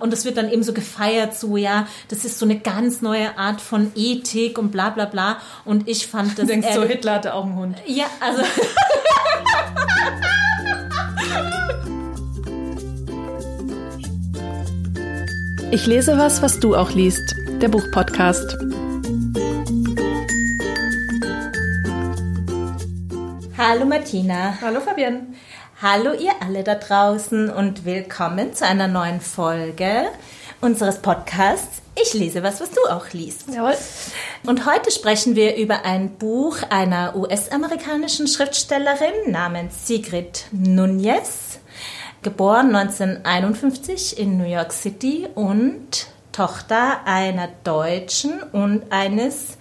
Und das wird dann eben so gefeiert, so ja, das ist so eine ganz neue Art von Ethik und bla bla bla. Und ich fand das. Du denkst so, Hitler hatte auch einen Hund. Ja, also. Ich lese was, was du auch liest. Der Buchpodcast. Hallo Martina. Hallo Fabienne. Hallo ihr alle da draußen und willkommen zu einer neuen Folge unseres Podcasts Ich lese was, was du auch liest. Jawohl. Und heute sprechen wir über ein Buch einer US-amerikanischen Schriftstellerin namens Sigrid Nunez, geboren 1951 in New York City und Tochter einer Deutschen und eines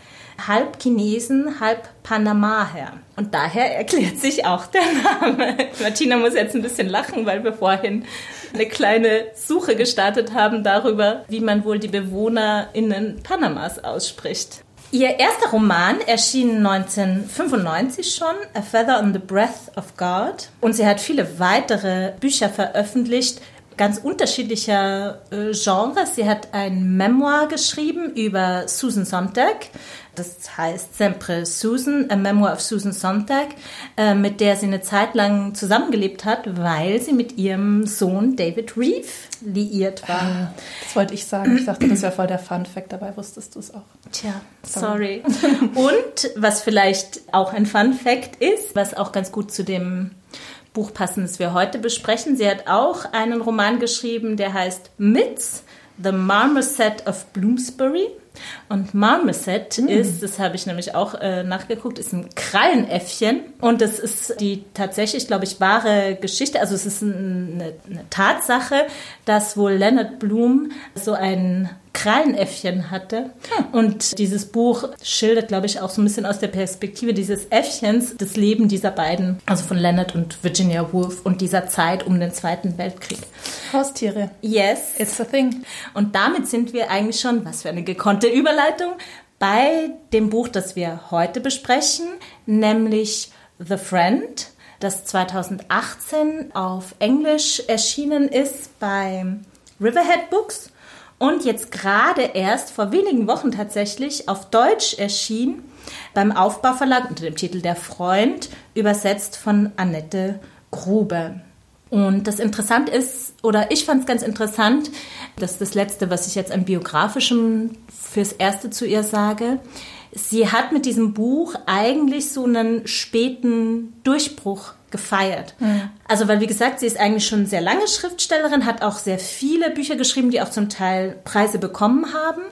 halb Chinesen, halb Panamaher. Und daher erklärt sich auch der Name. Martina muss jetzt ein bisschen lachen, weil wir vorhin eine kleine Suche gestartet haben darüber, wie man wohl die BewohnerInnen Panamas ausspricht. Ihr erster Roman erschien 1995 schon, A Feather on the Breath of God. Und sie hat viele weitere Bücher veröffentlicht, ganz unterschiedlicher äh, Genres. Sie hat ein Memoir geschrieben über Susan Sontag. Das heißt Sempre Susan, A Memoir of Susan Sontag, äh, mit der sie eine Zeit lang zusammengelebt hat, weil sie mit ihrem Sohn David Reeve liiert war. Ah, das wollte ich sagen. Ich dachte, das wäre voll der Fun Fact. Dabei wusstest du es auch. Tja, sorry. Und was vielleicht auch ein Fun Fact ist, was auch ganz gut zu dem Buch passen, das wir heute besprechen. Sie hat auch einen Roman geschrieben, der heißt Myths, The Marmoset of Bloomsbury. Und Marmoset mm. ist, das habe ich nämlich auch äh, nachgeguckt, ist ein Krallenäffchen. Und das ist die tatsächlich, glaube ich, wahre Geschichte. Also es ist eine, eine Tatsache, dass wohl Leonard Bloom so ein Krallenäffchen hatte. Hm. Und dieses Buch schildert, glaube ich, auch so ein bisschen aus der Perspektive dieses Äffchens das Leben dieser beiden, also von Leonard und Virginia Woolf und dieser Zeit um den Zweiten Weltkrieg. Haustiere. Yes. It's a thing. Und damit sind wir eigentlich schon, was für eine gekonnte Überleitung, bei dem Buch, das wir heute besprechen, nämlich The Friend, das 2018 auf Englisch erschienen ist bei Riverhead Books und jetzt gerade erst vor wenigen Wochen tatsächlich auf Deutsch erschien beim Aufbauverlag unter dem Titel Der Freund, übersetzt von Annette Grube. Und das interessant ist, oder ich fand es ganz interessant, das ist das Letzte, was ich jetzt an biografischem fürs Erste zu ihr sage. Sie hat mit diesem Buch eigentlich so einen späten Durchbruch gefeiert. Mhm. Also, weil wie gesagt, sie ist eigentlich schon sehr lange Schriftstellerin, hat auch sehr viele Bücher geschrieben, die auch zum Teil Preise bekommen haben.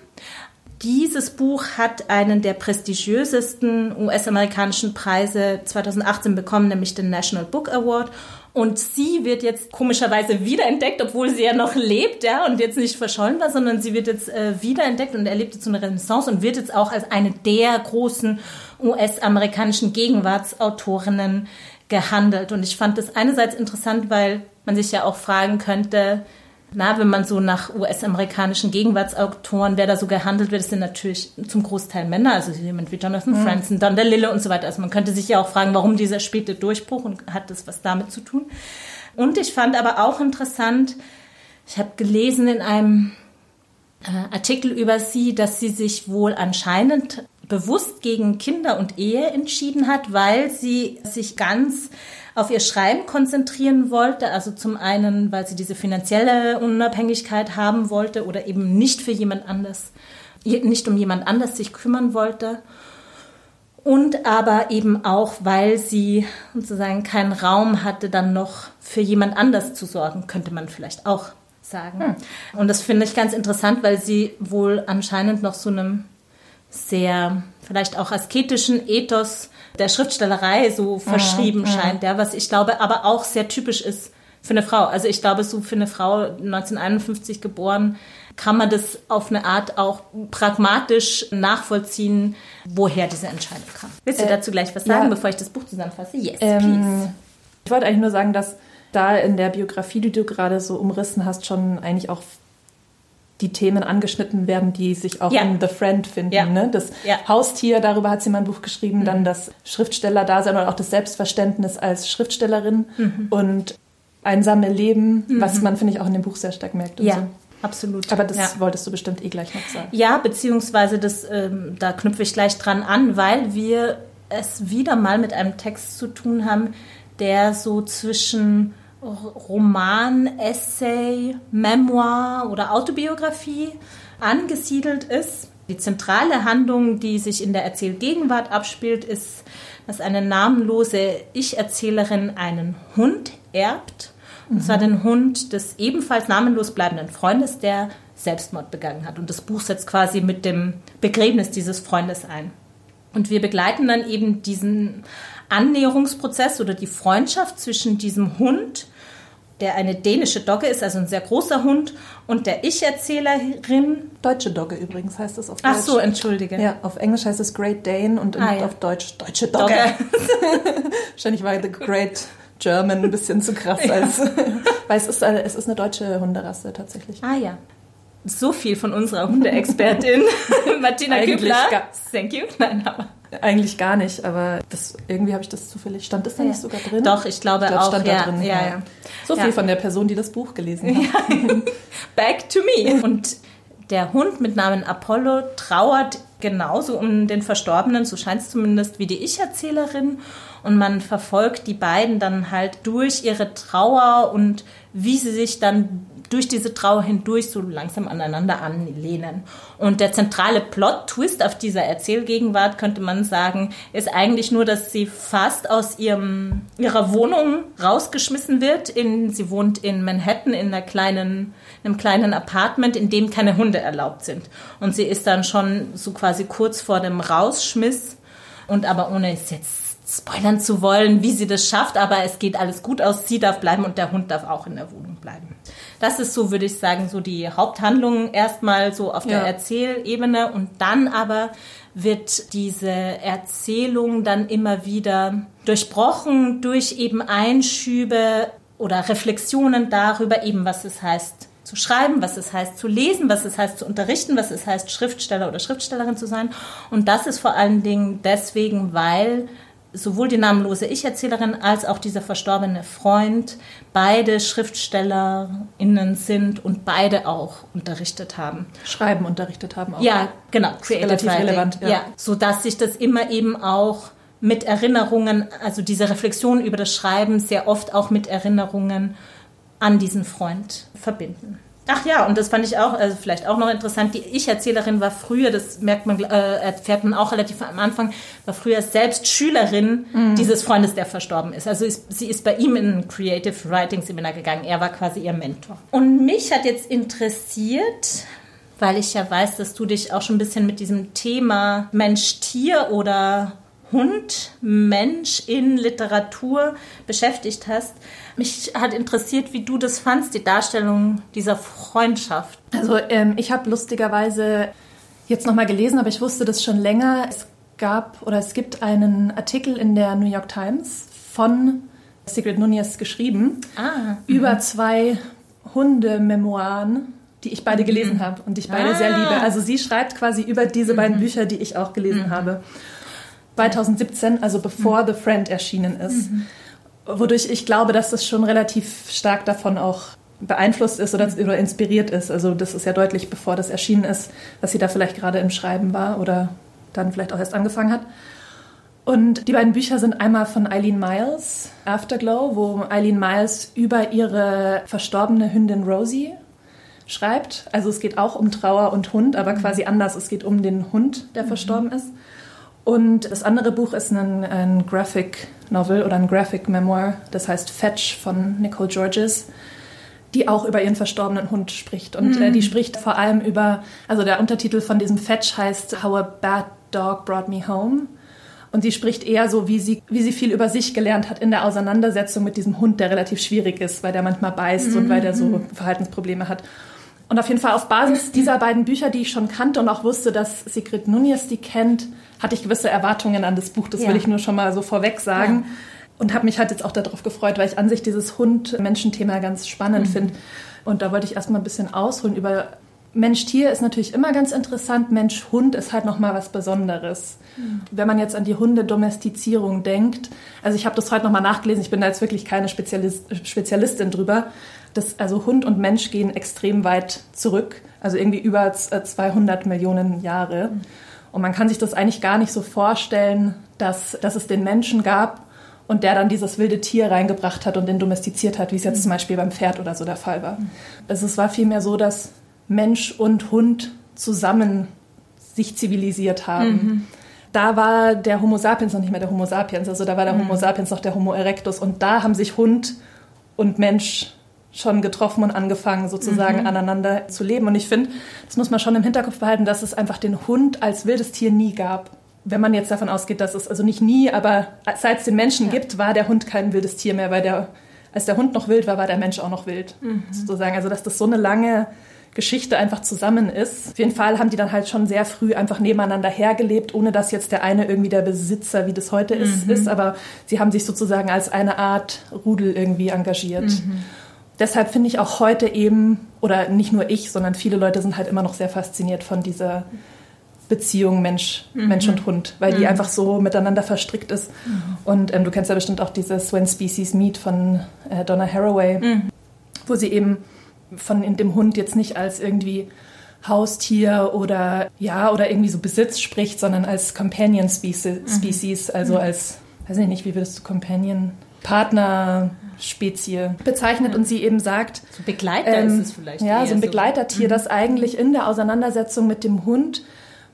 Dieses Buch hat einen der prestigiösesten US-amerikanischen Preise 2018 bekommen, nämlich den National Book Award. Und sie wird jetzt komischerweise wiederentdeckt, obwohl sie ja noch lebt, ja, und jetzt nicht verschollen war, sondern sie wird jetzt äh, wiederentdeckt und erlebt jetzt eine Renaissance und wird jetzt auch als eine der großen US-amerikanischen Gegenwartsautorinnen gehandelt. Und ich fand das einerseits interessant, weil man sich ja auch fragen könnte, na, wenn man so nach US-amerikanischen Gegenwartsautoren, wer da so gehandelt wird, das sind natürlich zum Großteil Männer, also jemand wie Jonathan mhm. Franzen, Don DeLille und so weiter. Also man könnte sich ja auch fragen, warum dieser späte Durchbruch und hat das was damit zu tun. Und ich fand aber auch interessant, ich habe gelesen in einem äh, Artikel über sie, dass sie sich wohl anscheinend bewusst gegen Kinder und Ehe entschieden hat, weil sie sich ganz auf ihr Schreiben konzentrieren wollte. Also zum einen, weil sie diese finanzielle Unabhängigkeit haben wollte oder eben nicht für jemand anders, nicht um jemand anders sich kümmern wollte. Und aber eben auch, weil sie sozusagen keinen Raum hatte, dann noch für jemand anders zu sorgen, könnte man vielleicht auch sagen. Hm. Und das finde ich ganz interessant, weil sie wohl anscheinend noch so einem sehr vielleicht auch asketischen Ethos der Schriftstellerei so verschrieben ja, scheint, ja, was ich glaube aber auch sehr typisch ist für eine Frau. Also ich glaube, so für eine Frau 1951 geboren, kann man das auf eine Art auch pragmatisch nachvollziehen, woher diese Entscheidung kam. Willst du äh, dazu gleich was sagen, ja, bevor ich das Buch zusammenfasse? Yes, ähm, please. Ich wollte eigentlich nur sagen, dass da in der Biografie, die du gerade so umrissen hast, schon eigentlich auch die Themen angeschnitten werden, die sich auch ja. in The Friend finden. Ja. Ne? Das ja. Haustier, darüber hat sie mal ein Buch geschrieben, mhm. dann das Schriftsteller-Dasein oder auch das Selbstverständnis als Schriftstellerin mhm. und einsame Leben, mhm. was man, finde ich, auch in dem Buch sehr stark merkt. ja. So. absolut. Aber das ja. wolltest du bestimmt eh gleich noch sagen. Ja, beziehungsweise das, ähm, da knüpfe ich gleich dran an, weil wir es wieder mal mit einem Text zu tun haben, der so zwischen Roman, Essay, Memoir oder Autobiografie angesiedelt ist. Die zentrale Handlung, die sich in der Erzählgegenwart abspielt, ist, dass eine namenlose Ich-Erzählerin einen Hund erbt. Und mhm. zwar den Hund des ebenfalls namenlos bleibenden Freundes, der Selbstmord begangen hat. Und das Buch setzt quasi mit dem Begräbnis dieses Freundes ein. Und wir begleiten dann eben diesen Annäherungsprozess oder die Freundschaft zwischen diesem Hund der eine dänische Dogge ist, also ein sehr großer Hund, und der Ich-Erzählerin. Deutsche Dogge übrigens heißt das auf Deutsch. Ach so, entschuldige. Ja, auf Englisch heißt es Great Dane und ah, ja. auf Deutsch Deutsche Dogge. Dogge. Wahrscheinlich war The Great German ein bisschen zu krass, ja. als, weil es ist, es ist eine deutsche Hunderasse tatsächlich. Ah ja. So viel von unserer Hundeexpertin Martina Kübler. Thank you. Nein, aber eigentlich gar nicht, aber das, irgendwie habe ich das zufällig. Stand das da nicht sogar drin? Doch, ich glaube ich glaub, auch. Stand ja, da drin. Ja, ja. So viel von der Person, die das Buch gelesen hat. Back to me. Und der Hund mit Namen Apollo trauert genauso um den Verstorbenen, so scheint es zumindest, wie die Ich-Erzählerin. Und man verfolgt die beiden dann halt durch ihre Trauer und wie sie sich dann durch diese Trauer hindurch so langsam aneinander anlehnen. Und der zentrale Plot-Twist auf dieser Erzählgegenwart, könnte man sagen, ist eigentlich nur, dass sie fast aus ihrem, ihrer Wohnung rausgeschmissen wird. In, sie wohnt in Manhattan in einer kleinen, einem kleinen Apartment, in dem keine Hunde erlaubt sind. Und sie ist dann schon so quasi kurz vor dem Rausschmiss und aber ohne es jetzt spoilern zu wollen, wie sie das schafft, aber es geht alles gut aus. Sie darf bleiben und der Hund darf auch in der Wohnung bleiben. Das ist so, würde ich sagen, so die Haupthandlung erstmal so auf der ja. Erzählebene und dann aber wird diese Erzählung dann immer wieder durchbrochen durch eben Einschübe oder Reflexionen darüber eben, was es heißt zu schreiben, was es heißt zu lesen, was es heißt zu unterrichten, was es heißt Schriftsteller oder Schriftstellerin zu sein. Und das ist vor allen Dingen deswegen, weil sowohl die namenlose Ich-Erzählerin als auch dieser verstorbene Freund beide SchriftstellerInnen sind und beide auch unterrichtet haben. Schreiben unterrichtet haben auch. Ja, genau. Creative Relativ Writing. relevant. Ja. ja, sodass sich das immer eben auch mit Erinnerungen, also diese Reflexion über das Schreiben sehr oft auch mit Erinnerungen an diesen Freund verbinden. Ach ja, und das fand ich auch, also vielleicht auch noch interessant. Die Ich-Erzählerin war früher, das merkt man, äh, erfährt man auch relativ am Anfang, war früher selbst Schülerin mhm. dieses Freundes, der verstorben ist. Also ist, sie ist bei ihm in ein Creative Writing Seminar gegangen. Er war quasi ihr Mentor. Und mich hat jetzt interessiert, weil ich ja weiß, dass du dich auch schon ein bisschen mit diesem Thema Mensch-Tier oder Hund, Mensch in Literatur beschäftigt hast. Mich hat interessiert, wie du das fandst, die Darstellung dieser Freundschaft. Also ähm, ich habe lustigerweise jetzt nochmal gelesen, aber ich wusste das schon länger. Es gab oder es gibt einen Artikel in der New York Times von Sigrid Nunez geschrieben ah, über zwei Hundememoiren, die ich beide gelesen mhm. habe und die ich beide ah. sehr liebe. Also sie schreibt quasi über diese beiden mhm. Bücher, die ich auch gelesen mhm. habe. 2017, also bevor mhm. The Friend erschienen ist. Mhm. Wodurch ich glaube, dass das schon relativ stark davon auch beeinflusst ist oder, oder inspiriert ist. Also das ist ja deutlich, bevor das erschienen ist, dass sie da vielleicht gerade im Schreiben war oder dann vielleicht auch erst angefangen hat. Und die beiden Bücher sind einmal von Eileen Miles, Afterglow, wo Eileen Miles über ihre verstorbene Hündin Rosie schreibt. Also es geht auch um Trauer und Hund, aber quasi anders. Es geht um den Hund, der mhm. verstorben ist. Und das andere Buch ist ein, ein Graphic Novel oder ein Graphic Memoir, das heißt Fetch von Nicole Georges, die auch über ihren verstorbenen Hund spricht. Und mhm. äh, die spricht vor allem über, also der Untertitel von diesem Fetch heißt How a Bad Dog Brought Me Home. Und sie spricht eher so, wie sie, wie sie viel über sich gelernt hat in der Auseinandersetzung mit diesem Hund, der relativ schwierig ist, weil der manchmal beißt mhm. und weil der so mhm. Verhaltensprobleme hat. Und auf jeden Fall auf Basis dieser beiden Bücher, die ich schon kannte und auch wusste, dass Sigrid Nunez die kennt, hatte ich gewisse Erwartungen an das Buch. Das ja. will ich nur schon mal so vorweg sagen. Ja. Und habe mich halt jetzt auch darauf gefreut, weil ich an sich dieses Hund-Menschen-Thema ganz spannend mhm. finde. Und da wollte ich erstmal ein bisschen ausholen über Mensch-Tier ist natürlich immer ganz interessant. Mensch-Hund ist halt nochmal was Besonderes. Mhm. Wenn man jetzt an die Hundedomestizierung denkt, also ich habe das heute nochmal nachgelesen, ich bin da jetzt wirklich keine Spezialist, Spezialistin drüber, Das, also Hund und Mensch gehen extrem weit zurück, also irgendwie über 200 Millionen Jahre. Und man kann sich das eigentlich gar nicht so vorstellen, dass, dass es den Menschen gab und der dann dieses wilde Tier reingebracht hat und den domestiziert hat, wie es jetzt zum Beispiel beim Pferd oder so der Fall war. Also es war vielmehr so, dass Mensch und Hund zusammen sich zivilisiert haben. Mhm. Da war der Homo sapiens noch nicht mehr der Homo sapiens, also da war der mhm. Homo sapiens noch der Homo erectus und da haben sich Hund und Mensch schon getroffen und angefangen, sozusagen mhm. aneinander zu leben. Und ich finde, das muss man schon im Hinterkopf behalten, dass es einfach den Hund als wildes Tier nie gab. Wenn man jetzt davon ausgeht, dass es, also nicht nie, aber seit es den Menschen ja. gibt, war der Hund kein wildes Tier mehr, weil der, als der Hund noch wild war, war der Mensch auch noch wild, mhm. sozusagen. Also, dass das so eine lange Geschichte einfach zusammen ist. Auf jeden Fall haben die dann halt schon sehr früh einfach nebeneinander hergelebt, ohne dass jetzt der eine irgendwie der Besitzer, wie das heute ist, mhm. ist. Aber sie haben sich sozusagen als eine Art Rudel irgendwie engagiert. Mhm. Deshalb finde ich auch heute eben, oder nicht nur ich, sondern viele Leute sind halt immer noch sehr fasziniert von dieser Beziehung Mensch, mhm. Mensch und Hund, weil die mhm. einfach so miteinander verstrickt ist. Mhm. Und ähm, du kennst ja bestimmt auch dieses When Species Meet von äh, Donna Haraway, mhm. wo sie eben von dem Hund jetzt nicht als irgendwie Haustier oder ja oder irgendwie so Besitz spricht, sondern als Companion Species, mhm. also mhm. als weiß ich nicht, wie würdest du Companion Partner Spezie bezeichnet und sie eben sagt, so Begleiter ähm, ist es vielleicht. Ja, so ein Begleitertier, so. Mhm. das eigentlich in der Auseinandersetzung mit dem Hund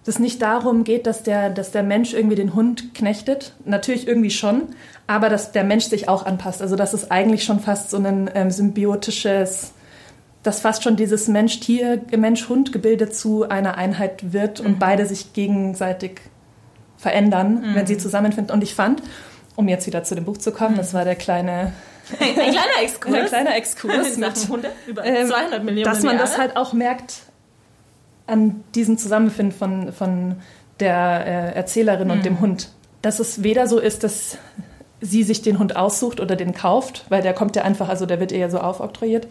es nicht darum geht, dass der, dass der Mensch irgendwie den Hund knechtet. Natürlich irgendwie schon, aber dass der Mensch sich auch anpasst. Also dass es eigentlich schon fast so ein ähm, symbiotisches dass fast schon dieses Mensch-Tier, Mensch-Hund-Gebilde zu einer Einheit wird und mhm. beide sich gegenseitig verändern, mhm. wenn sie zusammenfinden. Und ich fand, um jetzt wieder zu dem Buch zu kommen, mhm. das war der kleine ein kleiner Exkurs. Ein kleiner Exkurs mit, 100, über 200 ähm, Millionen Dass man das halt auch merkt an diesem Zusammenfinden von, von der äh, Erzählerin und dem mhm. Hund. Dass es weder so ist, dass sie sich den Hund aussucht oder den kauft, weil der kommt ja einfach, also der wird ihr ja so aufoktroyiert,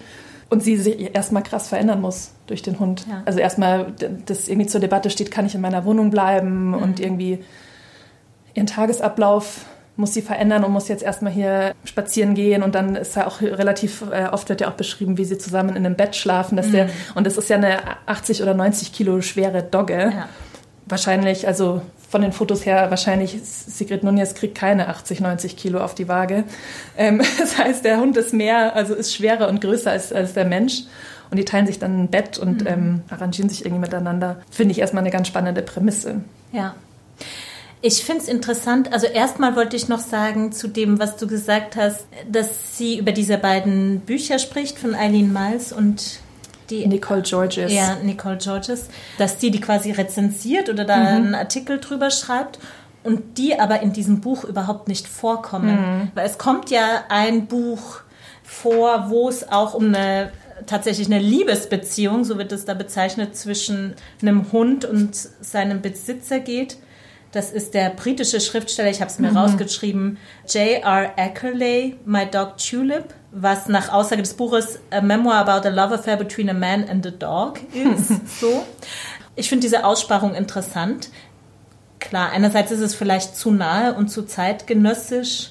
und sie sich erstmal krass verändern muss durch den Hund. Ja. Also erstmal, das irgendwie zur Debatte steht, kann ich in meiner Wohnung bleiben mhm. und irgendwie ihren Tagesablauf muss sie verändern und muss jetzt erstmal hier spazieren gehen und dann ist ja auch relativ äh, oft wird ja auch beschrieben, wie sie zusammen in einem Bett schlafen, dass mhm. der und das ist ja eine 80 oder 90 Kilo schwere Dogge. Ja. Wahrscheinlich, also von den Fotos her wahrscheinlich, Sigrid Nunez kriegt keine 80, 90 Kilo auf die Waage. Ähm, das heißt, der Hund ist mehr, also ist schwerer und größer als, als der Mensch. Und die teilen sich dann ein Bett und mhm. ähm, arrangieren sich irgendwie miteinander. Finde ich erstmal eine ganz spannende Prämisse. Ja. Ich finde es interessant. Also erstmal wollte ich noch sagen zu dem, was du gesagt hast, dass sie über diese beiden Bücher spricht von Eileen Miles und die Nicole Georges. Ja, Nicole Georges, dass sie die quasi rezensiert oder da mhm. einen Artikel drüber schreibt und die aber in diesem Buch überhaupt nicht vorkommen. Mhm. Weil es kommt ja ein Buch vor, wo es auch um eine tatsächlich eine Liebesbeziehung, so wird es da bezeichnet, zwischen einem Hund und seinem Besitzer geht. Das ist der britische Schriftsteller, ich habe es mir mhm. rausgeschrieben, J.R. Ackerley, My Dog Tulip was nach Aussage des Buches A Memoir about a Love Affair Between a Man and a Dog ist. so. Ich finde diese Aussparung interessant. Klar, einerseits ist es vielleicht zu nahe und zu zeitgenössisch,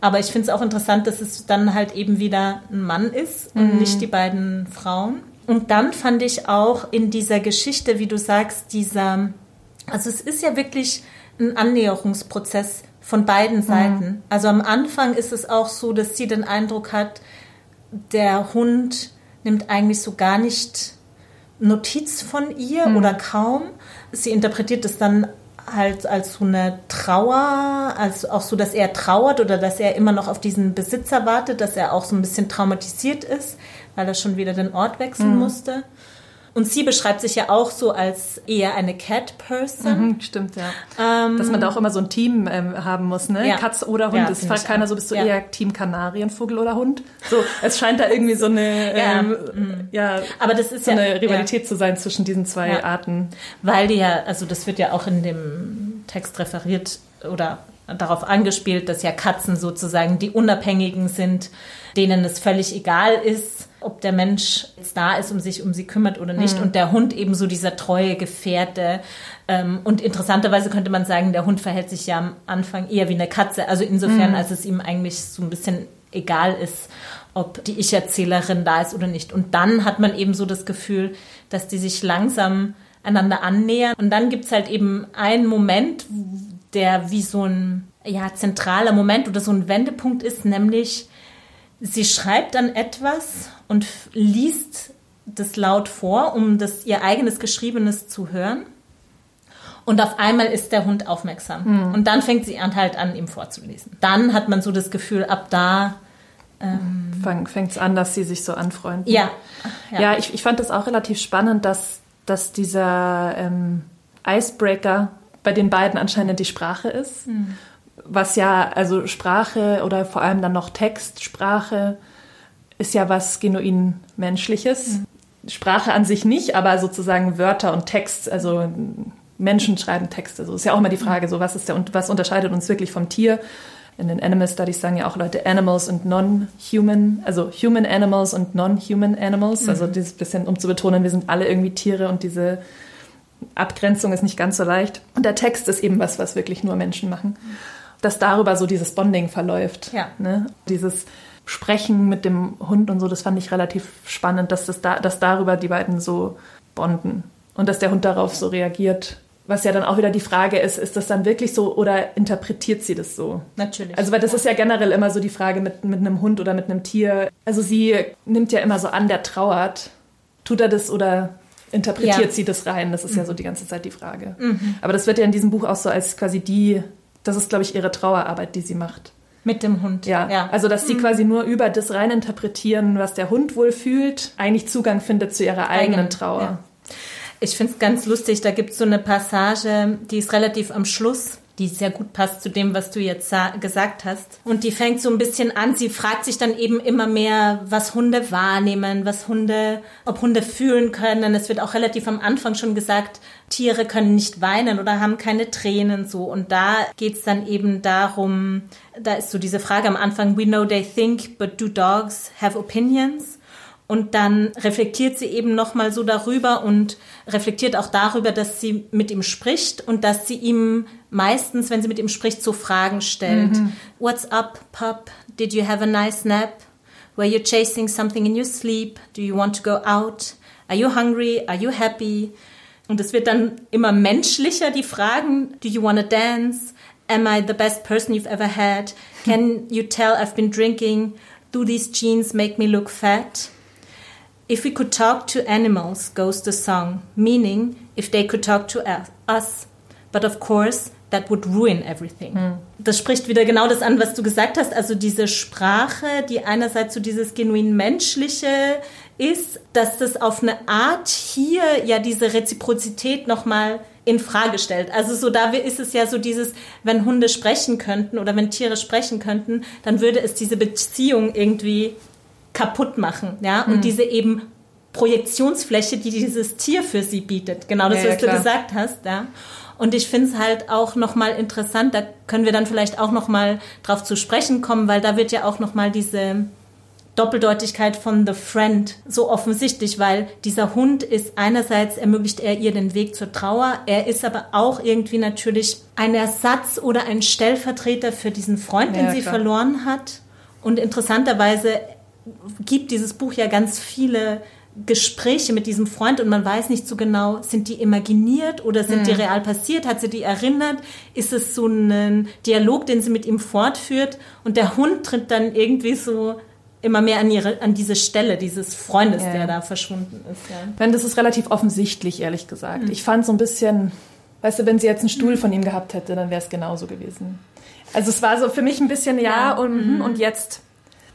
aber ich finde es auch interessant, dass es dann halt eben wieder ein Mann ist und mhm. nicht die beiden Frauen. Und dann fand ich auch in dieser Geschichte, wie du sagst, dieser, also es ist ja wirklich ein Annäherungsprozess von beiden mhm. Seiten. Mhm. Also am Anfang ist es auch so, dass sie den Eindruck hat, der Hund nimmt eigentlich so gar nicht Notiz von ihr mhm. oder kaum. Sie interpretiert es dann halt als so eine Trauer, als auch so, dass er trauert oder dass er immer noch auf diesen Besitzer wartet, dass er auch so ein bisschen traumatisiert ist, weil er schon wieder den Ort wechseln mhm. musste. Und sie beschreibt sich ja auch so als eher eine Cat-Person. Mhm, stimmt, ja. Ähm, Dass man da auch immer so ein Team ähm, haben muss, ne? Ja. Katz oder Hund. Es fragt keiner so, bist du ja. eher Team Kanarienvogel oder Hund? So, es scheint da irgendwie so eine, ja. Ähm, mhm. ja, aber das ist so ja, eine Rivalität zu sein zwischen diesen zwei Arten. Weil die ja, also das wird ja auch in dem Text referiert oder darauf angespielt, dass ja Katzen sozusagen die Unabhängigen sind, denen es völlig egal ist, ob der Mensch jetzt da ist und sich um sie kümmert oder nicht. Mhm. Und der Hund eben so dieser treue Gefährte. Ähm, und interessanterweise könnte man sagen, der Hund verhält sich ja am Anfang eher wie eine Katze. Also insofern, mhm. als es ihm eigentlich so ein bisschen egal ist. ob die Ich-Erzählerin da ist oder nicht. Und dann hat man eben so das Gefühl, dass die sich langsam einander annähern. Und dann gibt es halt eben einen Moment, der wie so ein ja, zentraler Moment oder so ein Wendepunkt ist, nämlich sie schreibt dann etwas und liest das laut vor, um das ihr eigenes Geschriebenes zu hören. Und auf einmal ist der Hund aufmerksam. Mhm. Und dann fängt sie an, halt an, ihm vorzulesen. Dann hat man so das Gefühl, ab da ähm, fängt es an, dass sie sich so anfreunden. Ja. Ja, ja ich, ich fand das auch relativ spannend, dass, dass dieser ähm, Icebreaker bei den beiden anscheinend die Sprache ist. Mhm. Was ja, also Sprache oder vor allem dann noch Textsprache ist ja was genuin Menschliches. Mhm. Sprache an sich nicht, aber sozusagen Wörter und Text, also Menschen schreiben Texte. So ist ja auch immer die Frage, so was ist der, was unterscheidet uns wirklich vom Tier? In den Animal Studies sagen ja auch Leute Animals und Non-Human, also Human Animals und Non-Human Animals. Mhm. Also dieses bisschen, um zu betonen, wir sind alle irgendwie Tiere und diese Abgrenzung ist nicht ganz so leicht. Und der Text ist eben was, was wirklich nur Menschen machen. Dass darüber so dieses Bonding verläuft. Ja. Ne? Dieses Sprechen mit dem Hund und so, das fand ich relativ spannend, dass, das da, dass darüber die beiden so bonden. Und dass der Hund darauf so reagiert was ja dann auch wieder die Frage ist, ist das dann wirklich so oder interpretiert sie das so? Natürlich. Also, weil das ist ja generell immer so die Frage mit, mit einem Hund oder mit einem Tier. Also, sie nimmt ja immer so an, der trauert. Tut er das oder interpretiert ja. sie das rein? Das ist mhm. ja so die ganze Zeit die Frage. Mhm. Aber das wird ja in diesem Buch auch so als quasi die, das ist, glaube ich, ihre Trauerarbeit, die sie macht. Mit dem Hund. Ja. ja. Also, dass sie mhm. quasi nur über das rein interpretieren, was der Hund wohl fühlt, eigentlich Zugang findet zu ihrer eigenen Eigen, Trauer. Ja. Ich finde es ganz lustig, da gibt es so eine Passage, die ist relativ am Schluss, die sehr gut passt zu dem, was du jetzt gesagt hast. Und die fängt so ein bisschen an, sie fragt sich dann eben immer mehr, was Hunde wahrnehmen, was Hunde, ob Hunde fühlen können. Es wird auch relativ am Anfang schon gesagt, Tiere können nicht weinen oder haben keine Tränen so. Und da geht es dann eben darum, da ist so diese Frage am Anfang, we know they think, but do dogs have opinions? Und dann reflektiert sie eben nochmal so darüber und reflektiert auch darüber, dass sie mit ihm spricht und dass sie ihm meistens, wenn sie mit ihm spricht, so Fragen stellt. Mhm. What's up, pup? Did you have a nice nap? Were you chasing something in your sleep? Do you want to go out? Are you hungry? Are you happy? Und es wird dann immer menschlicher, die Fragen. Do you want to dance? Am I the best person you've ever had? Can you tell I've been drinking? Do these jeans make me look fat? If we could talk to animals, goes the song, meaning if they could talk to us. But of course, that would ruin everything. Hm. Das spricht wieder genau das an, was du gesagt hast. Also diese Sprache, die einerseits so dieses genuin menschliche ist, dass das auf eine Art hier ja diese Reziprozität nochmal in Frage stellt. Also so da ist es ja so dieses, wenn Hunde sprechen könnten oder wenn Tiere sprechen könnten, dann würde es diese Beziehung irgendwie kaputt machen, ja, und mhm. diese eben Projektionsfläche, die dieses Tier für sie bietet. Genau das, ja, was ja, du gesagt hast, ja. Und ich finde es halt auch nochmal interessant, da können wir dann vielleicht auch nochmal drauf zu sprechen kommen, weil da wird ja auch nochmal diese Doppeldeutigkeit von The Friend so offensichtlich, weil dieser Hund ist einerseits ermöglicht er ihr den Weg zur Trauer, er ist aber auch irgendwie natürlich ein Ersatz oder ein Stellvertreter für diesen Freund, den ja, sie klar. verloren hat. Und interessanterweise gibt dieses Buch ja ganz viele Gespräche mit diesem Freund und man weiß nicht so genau, sind die imaginiert oder sind mhm. die real passiert? Hat sie die erinnert? Ist es so ein Dialog, den sie mit ihm fortführt? Und der Hund tritt dann irgendwie so immer mehr an, ihre, an diese Stelle dieses Freundes, ja. der da verschwunden ist. Ja. Wenn das ist relativ offensichtlich, ehrlich gesagt. Mhm. Ich fand so ein bisschen, weißt du, wenn sie jetzt einen Stuhl von ihm gehabt hätte, dann wäre es genauso gewesen. Also es war so für mich ein bisschen ja, ja. und, mhm. und jetzt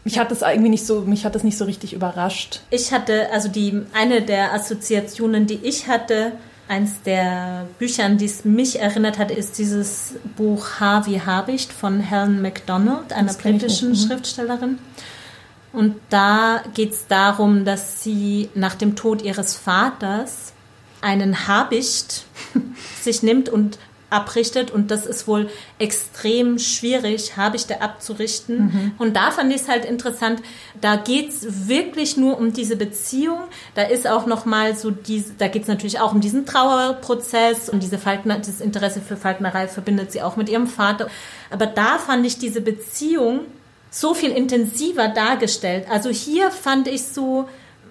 mich hat das irgendwie nicht so, mich hat das nicht so richtig überrascht. Ich hatte, also die, eine der Assoziationen, die ich hatte, eins der Bücher, an die es mich erinnert hat, ist dieses Buch H wie Habicht von Helen MacDonald, einer britischen mhm. Schriftstellerin. Und da geht es darum, dass sie nach dem Tod ihres Vaters einen Habicht sich nimmt und abrichtet und das ist wohl extrem schwierig, habe ich da abzurichten. Mhm. Und da fand ich es halt interessant, da geht's wirklich nur um diese Beziehung. Da ist auch nochmal so diese, da geht's natürlich auch um diesen Trauerprozess und diese Falkner, das Interesse für Falknerei verbindet sie auch mit ihrem Vater. Aber da fand ich diese Beziehung so viel intensiver dargestellt. Also hier fand ich so,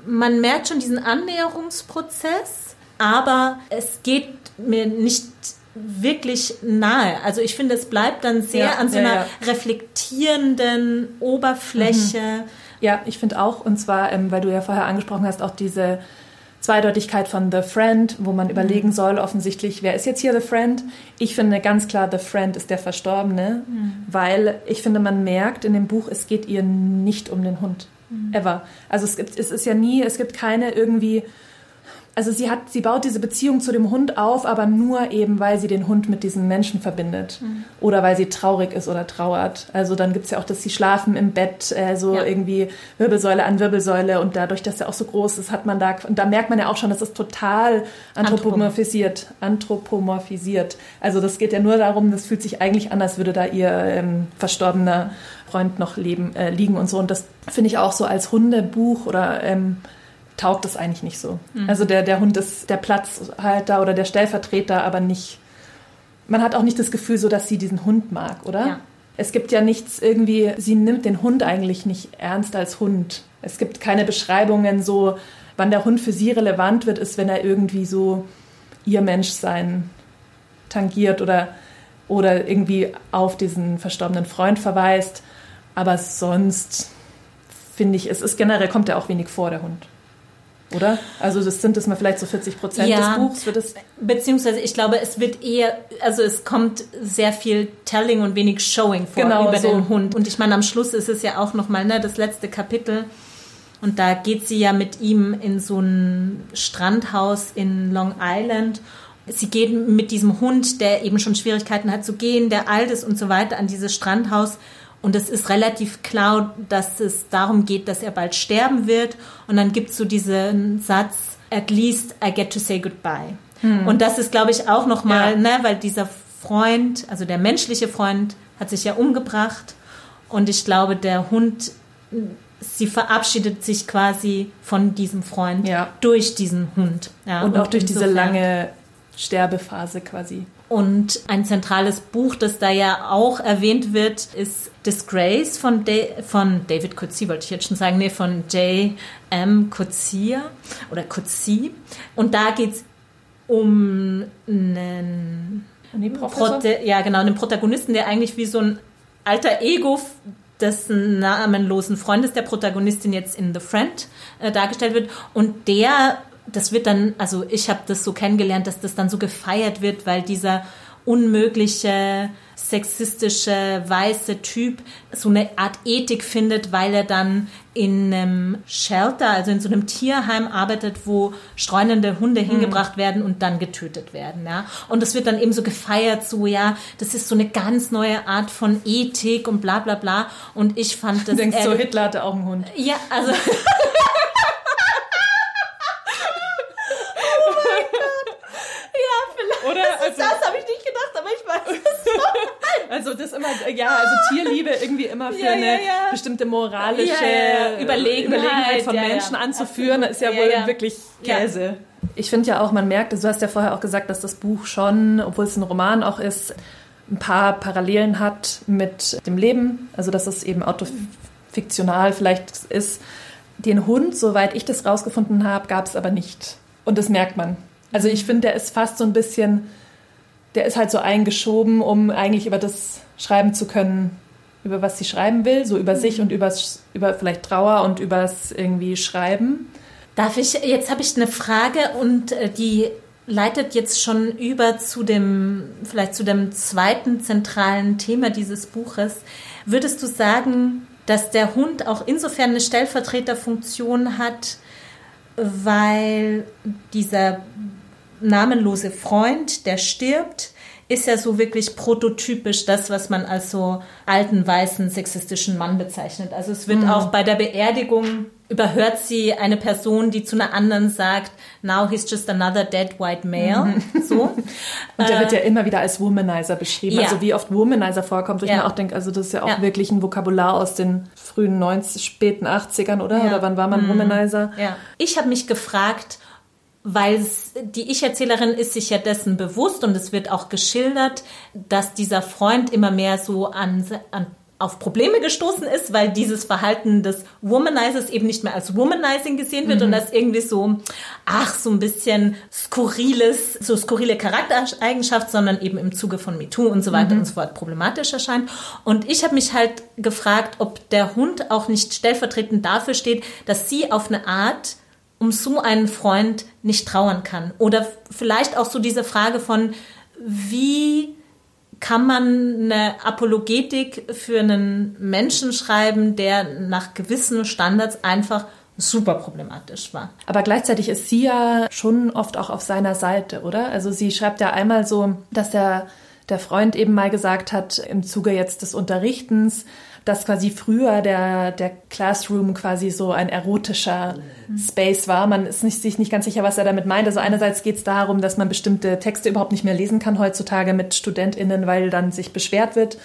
man merkt schon diesen Annäherungsprozess, aber es geht mir nicht wirklich nahe. Also ich finde, es bleibt dann sehr ja, an so einer ja, ja. reflektierenden Oberfläche. Mhm. Ja, ich finde auch, und zwar, ähm, weil du ja vorher angesprochen hast, auch diese Zweideutigkeit von The Friend, wo man überlegen mhm. soll, offensichtlich, wer ist jetzt hier The Friend? Ich finde ganz klar, The Friend ist der Verstorbene, mhm. weil ich finde, man merkt in dem Buch, es geht ihr nicht um den Hund. Mhm. Ever. Also es, gibt, es ist ja nie, es gibt keine irgendwie also sie hat, sie baut diese Beziehung zu dem Hund auf, aber nur eben, weil sie den Hund mit diesem Menschen verbindet. Mhm. Oder weil sie traurig ist oder trauert. Also dann gibt es ja auch, dass sie schlafen im Bett, äh, so ja. irgendwie Wirbelsäule an Wirbelsäule und dadurch, dass er auch so groß ist, hat man da, und da merkt man ja auch schon, dass es total anthropomorphisiert, anthropomorphisiert. Also das geht ja nur darum, das fühlt sich eigentlich an, als würde da ihr ähm, verstorbener Freund noch leben, äh, liegen und so. Und das finde ich auch so als Hundebuch oder ähm, taugt es eigentlich nicht so. Mhm. Also der, der Hund ist der Platzhalter oder der Stellvertreter, aber nicht. Man hat auch nicht das Gefühl, so dass sie diesen Hund mag, oder? Ja. Es gibt ja nichts irgendwie, sie nimmt den Hund eigentlich nicht ernst als Hund. Es gibt keine Beschreibungen so, wann der Hund für sie relevant wird, ist, wenn er irgendwie so ihr Menschsein tangiert oder, oder irgendwie auf diesen verstorbenen Freund verweist. Aber sonst finde ich, es ist generell, kommt er auch wenig vor, der Hund oder? Also das sind das mal vielleicht so 40 Prozent ja, des Buchs. Wird das beziehungsweise ich glaube, es wird eher, also es kommt sehr viel Telling und wenig Showing vor genau, über so. den Hund. Und ich meine, am Schluss ist es ja auch nochmal ne, das letzte Kapitel. Und da geht sie ja mit ihm in so ein Strandhaus in Long Island. Sie geht mit diesem Hund, der eben schon Schwierigkeiten hat zu gehen, der alt ist und so weiter, an dieses Strandhaus und es ist relativ klar, dass es darum geht, dass er bald sterben wird. Und dann gibt es so diesen Satz, at least I get to say goodbye. Hm. Und das ist, glaube ich, auch nochmal, ja. ne, weil dieser Freund, also der menschliche Freund, hat sich ja umgebracht. Und ich glaube, der Hund, sie verabschiedet sich quasi von diesem Freund ja. durch diesen Hund. Ja, und, und auch durch diese lange Sterbephase quasi. Und ein zentrales Buch, das da ja auch erwähnt wird, ist Disgrace von, da von David Coetzee, wollte ich jetzt schon sagen, nee, von J. M. Coetzee oder Coetzee. Und da geht es um einen, Prote ja, genau, einen Protagonisten, der eigentlich wie so ein alter Ego des namenlosen Freundes der Protagonistin jetzt in The Friend äh, dargestellt wird. Und der das wird dann, also ich habe das so kennengelernt, dass das dann so gefeiert wird, weil dieser unmögliche sexistische weiße Typ so eine Art Ethik findet, weil er dann in einem Shelter, also in so einem Tierheim arbeitet, wo streunende Hunde mhm. hingebracht werden und dann getötet werden. Ja? Und das wird dann eben so gefeiert, so ja, das ist so eine ganz neue Art von Ethik und bla bla bla. Und ich fand das. Du denkst so, Hitler hatte auch einen Hund. Ja, also. also, das habe ich nicht gedacht, aber ich weiß es. also das immer, ja, also Tierliebe irgendwie immer für ja, eine ja, bestimmte moralische Überlegenheit, Überlegenheit, von Menschen anzuführen, ist ja wohl wirklich Käse. Ich finde ja auch, man merkt, du hast ja vorher auch gesagt, dass das Buch schon, obwohl es ein Roman auch ist, ein paar Parallelen hat mit dem Leben, also dass es eben autofiktional vielleicht ist. Den Hund, soweit ich das rausgefunden habe, gab es aber nicht. Und das merkt man. Also ich finde, der ist fast so ein bisschen der ist halt so eingeschoben, um eigentlich über das schreiben zu können, über was sie schreiben will, so über sich und übers, über vielleicht Trauer und übers irgendwie Schreiben. Darf ich, jetzt habe ich eine Frage und äh, die leitet jetzt schon über zu dem, vielleicht zu dem zweiten zentralen Thema dieses Buches. Würdest du sagen, dass der Hund auch insofern eine Stellvertreterfunktion hat, weil dieser namenlose Freund, der stirbt, ist ja so wirklich prototypisch das, was man als so alten, weißen, sexistischen Mann bezeichnet. Also es wird mhm. auch bei der Beerdigung überhört sie eine Person, die zu einer anderen sagt, now he's just another dead white male. Mhm. So. Und der äh, wird ja immer wieder als Womanizer beschrieben. Ja. Also wie oft Womanizer vorkommt, wo ich ja. mir auch denke, also das ist ja auch ja. wirklich ein Vokabular aus den frühen 90, späten 80ern, oder? Oder wann war man mhm. Womanizer? Ja. Ich habe mich gefragt, weil die Ich-Erzählerin ist sich ja dessen bewusst und es wird auch geschildert, dass dieser Freund immer mehr so an, an auf Probleme gestoßen ist, weil dieses Verhalten des Womanizers eben nicht mehr als Womanizing gesehen wird mhm. und das irgendwie so, ach, so ein bisschen skurriles, so skurrile Charaktereigenschaft, sondern eben im Zuge von MeToo und so weiter mhm. und so fort problematisch erscheint. Und ich habe mich halt gefragt, ob der Hund auch nicht stellvertretend dafür steht, dass sie auf eine Art um so einen Freund nicht trauern kann. Oder vielleicht auch so diese Frage von, wie kann man eine Apologetik für einen Menschen schreiben, der nach gewissen Standards einfach super problematisch war. Aber gleichzeitig ist sie ja schon oft auch auf seiner Seite, oder? Also sie schreibt ja einmal so, dass der, der Freund eben mal gesagt hat, im Zuge jetzt des Unterrichtens, dass quasi früher der, der Classroom quasi so ein erotischer Space war. Man ist nicht, sich nicht ganz sicher, was er damit meint. Also einerseits geht es darum, dass man bestimmte Texte überhaupt nicht mehr lesen kann heutzutage mit StudentInnen, weil dann sich beschwert wird.